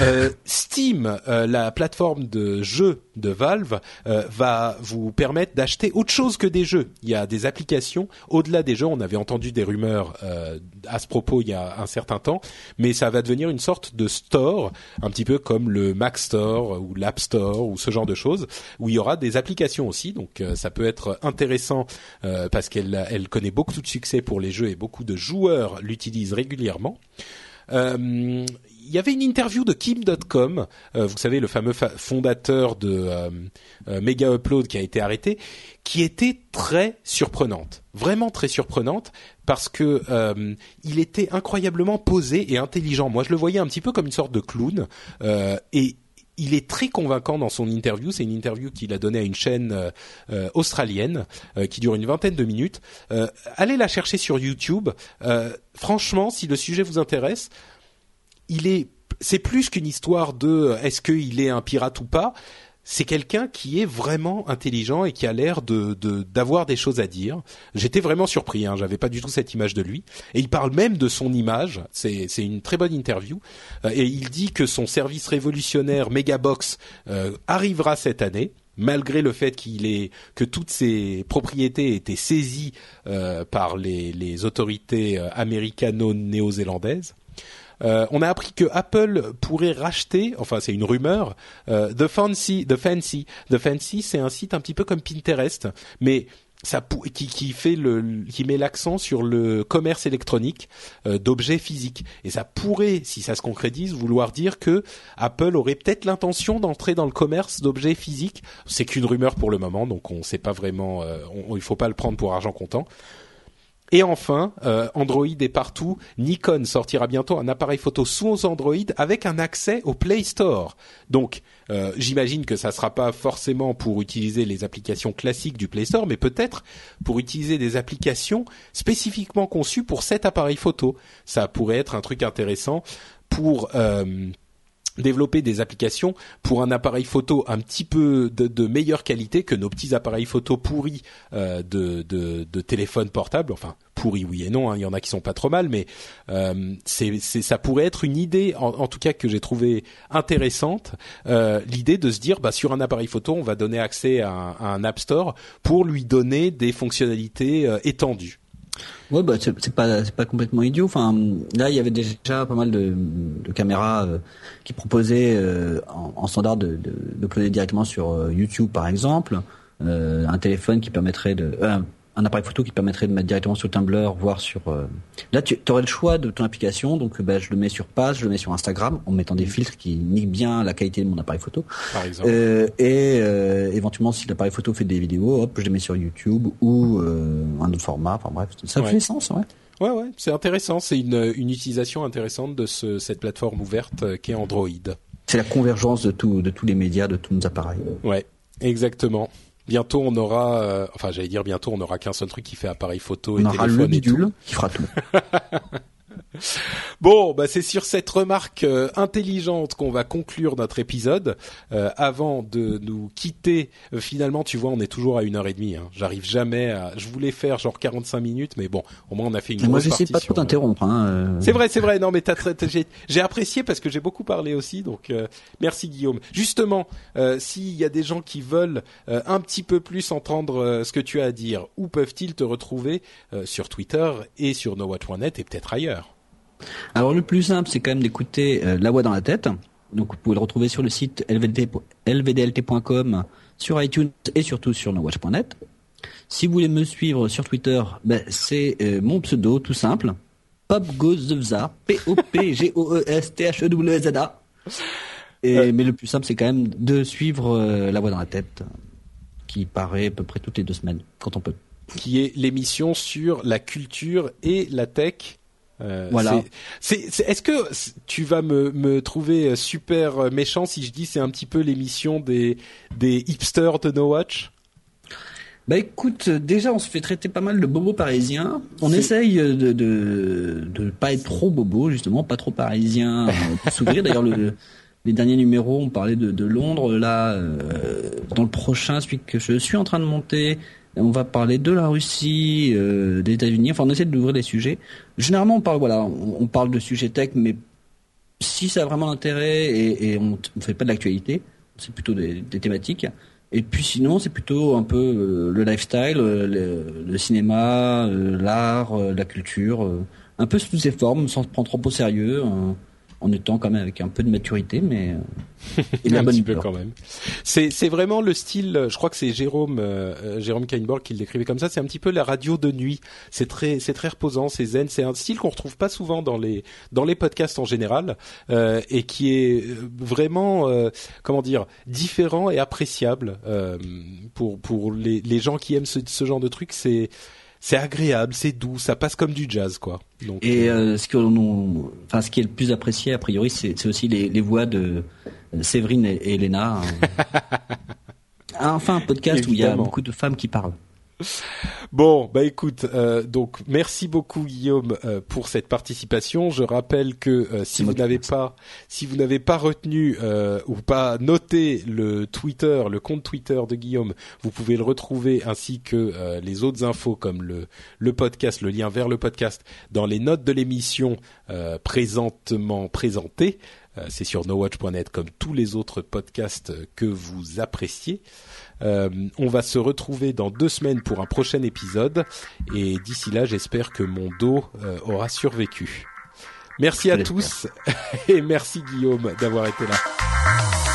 Euh, Steam, euh, la plateforme de jeux de Valve, euh, va vous permettre d'acheter autre chose que des jeux. Il y a des applications au-delà des jeux. On avait entendu des rumeurs euh, à ce propos il y a un certain temps, mais ça va devenir une sorte de store, un petit peu comme le Mac Store ou l'App Store ou ce genre de choses, où il y aura des applications aussi. Donc euh, ça peut être intéressant euh, parce qu'elle elle connaît beaucoup de succès pour les jeux et beaucoup de joueurs l'utilisent régulièrement. Euh, il y avait une interview de Kim.com, euh, vous savez le fameux fa- fondateur de euh, euh, Mega Upload qui a été arrêté, qui était très surprenante, vraiment très surprenante parce que il était incroyablement posé et intelligent. Moi, je le voyais un petit peu comme une sorte de clown et il est très convaincant dans son interview. C'est une interview qu'il a donnée à une chaîne euh, euh, australienne euh, qui dure une vingtaine de minutes. Euh, allez la chercher sur YouTube. Euh, franchement, si le sujet vous intéresse, il est, c'est plus qu'une histoire de euh, est-ce qu'il est un pirate ou pas. C'est quelqu'un qui est vraiment intelligent et qui a l'air de d'avoir des choses à dire. J'étais vraiment surpris, hein, j'avais pas du tout cette image de lui. Et il parle même de son image. C'est c'est une très bonne interview. Euh, et il dit que son service révolutionnaire Megabox euh, arrivera cette année malgré le fait qu'il est que toutes ses propriétés étaient saisies euh, par les, les autorités euh, américano-néo-zélandaises. Euh, on a appris que Apple pourrait racheter, enfin c'est une rumeur, euh, The Fancy, The Fancy, The Fancy, c'est un site un petit peu comme Pinterest, mais ça qui, fait le qui met l'accent sur le commerce électronique euh, d'objets physiques. Et ça pourrait si ça se concrétise vouloir dire que Apple aurait peut-être l'intention d'entrer dans le commerce d'objets physiques. C'est qu'une rumeur pour le moment donc on sait pas vraiment euh, on, faut pas le prendre pour argent comptant et enfin, euh, Android est partout. Nikon sortira bientôt un appareil photo sous Android avec un accès au Play Store. Donc, euh, j'imagine que ça sera pas forcément pour utiliser les applications classiques du Play Store, mais peut-être pour utiliser des applications spécifiquement conçues pour cet appareil photo. Ça pourrait être un truc intéressant pour euh, développer des applications pour un appareil photo un petit peu de, meilleure qualité que nos petits appareils photo pourris euh, de, de, de téléphone portable. Enfin, pourris oui et non, hein, il y en a qui sont pas trop mal, mais euh, c'est, ça pourrait être une idée, en, tout cas que j'ai trouvé intéressante, euh, l'idée de se dire, bah, sur un appareil photo, on va donner accès à un, à un App Store pour lui donner des fonctionnalités euh, étendues. Ouais, bah c'est pas c'est pas complètement idiot. Enfin, là, il y avait déjà pas mal de, caméras euh, qui proposaient euh, en, standard de, de, de directement sur euh, YouTube, par exemple, un téléphone qui permettrait de un appareil photo qui permettrait de mettre directement sur Tumblr, voire sur. Euh, là, tu aurais le choix de ton application, donc bah, je le mets sur Pass, je le mets sur Instagram, en mettant des filtres qui niquent bien la qualité de mon appareil photo. Par exemple. Euh, et euh, éventuellement, si l'appareil photo fait des vidéos, hop, je les mets sur YouTube ou un autre format. Enfin bref, ça fait sens, ouais. Ouais, ouais, c'est intéressant. C'est une, une utilisation intéressante de ce, cette plateforme ouverte qui est Android. C'est la convergence de, tout, de tous les médias, de tous nos appareils. Ouais, exactement. Bientôt, on aura, euh, enfin, j'allais dire bientôt, on aura qu'un seul truc qui fait appareil photo et on téléphone aura le et tout. qui fera tout. (laughs) (laughs) Bon, bah c'est sur cette remarque euh, intelligente qu'on va conclure notre épisode. Euh, avant de nous quitter, euh, finalement, tu vois, on est toujours à une heure et demie. Hein. J'arrive jamais à. Je voulais faire genre 45 minutes, mais bon, au moins on a fait une. Moi, j'essaie pas de t'interrompre. Hein, c'est vrai, c'est vrai. Non, mais j'ai apprécié parce que j'ai beaucoup parlé aussi. Donc, merci Guillaume. Justement, s'il y a des gens qui veulent un petit peu plus entendre ce que tu as à dire, où peuvent-ils te retrouver sur Twitter et sur NoWatch.net et peut-être ailleurs? Alors le plus simple, c'est quand même d'écouter euh, La Voix dans la tête. Donc vous pouvez le retrouver sur le site lvdlt.com, sur iTunes et surtout sur nowatch.net. Si vous voulez me suivre sur Twitter, ben, c'est euh, mon pseudo tout simple, Popgozevza, P-O-P-G-O-E-S-T-H-E-W-Z-A. Et, mais le plus simple, c'est quand même de suivre euh, La Voix dans la tête, qui paraît à peu près toutes les deux semaines, quand on peut. Qui est l'émission sur la culture et la tech euh, voilà. Est-ce que tu vas me, me trouver super méchant si je dis c'est un petit peu l'émission des, des hipsters de No Watch? Bah écoute, déjà on se fait traiter pas mal de bobos parisiens. On essaye de, de de pas être trop bobo justement, pas trop parisien euh, pour s'ouvrir. D'ailleurs le les derniers numéros on parlait de, de Londres. Là, euh, dans le prochain, celui que je suis en train de monter, on va parler de la Russie, euh, des États-Unis. Enfin, on essaie d'ouvrir des sujets. Généralement, on parle, voilà, on, parle de sujets tech, mais si ça a vraiment intérêt et, on ne fait pas de l'actualité, c'est plutôt des, thématiques. Et puis sinon, c'est plutôt un peu euh, le lifestyle, euh, le, cinéma, l'art, la culture, un peu sous ces formes, sans se prendre trop au sérieux en étant quand même avec un peu de maturité, mais euh, (laughs) et un petit peu quand même. C'est c'est vraiment le style. Je crois que c'est Jérôme euh, euh, Jérôme Kainborg qui le décrivait comme ça. C'est un petit peu la radio de nuit. C'est très c'est très reposant, c'est zen. C'est un style qu'on retrouve pas souvent dans les dans les podcasts en général euh, et qui est vraiment comment dire différent et appréciable pour pour les les gens qui aiment ce, ce genre de truc. C'est c'est agréable, c'est doux, ça passe comme du jazz, quoi. Donc, et euh, ce, que enfin, ce qui est le plus apprécié, a priori, c'est aussi les, les, voix de Séverine et, Elena. (laughs) enfin, un podcast où il y a beaucoup de femmes qui parlent. Bon, bah écoute, euh, donc merci beaucoup Guillaume euh, pour cette participation. Je rappelle que euh, si vous n'avez pas, si vous n'avez pas retenu ou pas noté le Twitter, le compte Twitter de Guillaume, vous pouvez le retrouver ainsi que les autres infos comme le le podcast, le lien vers le podcast dans les notes de l'émission présentement présentées. C'est sur nowatch.net comme tous les autres podcasts que vous appréciez. Euh, on va se retrouver dans deux semaines pour un prochain épisode et d'ici là, j'espère que mon dos euh, aura survécu. Merci à tous (laughs) et merci Guillaume d'avoir été là.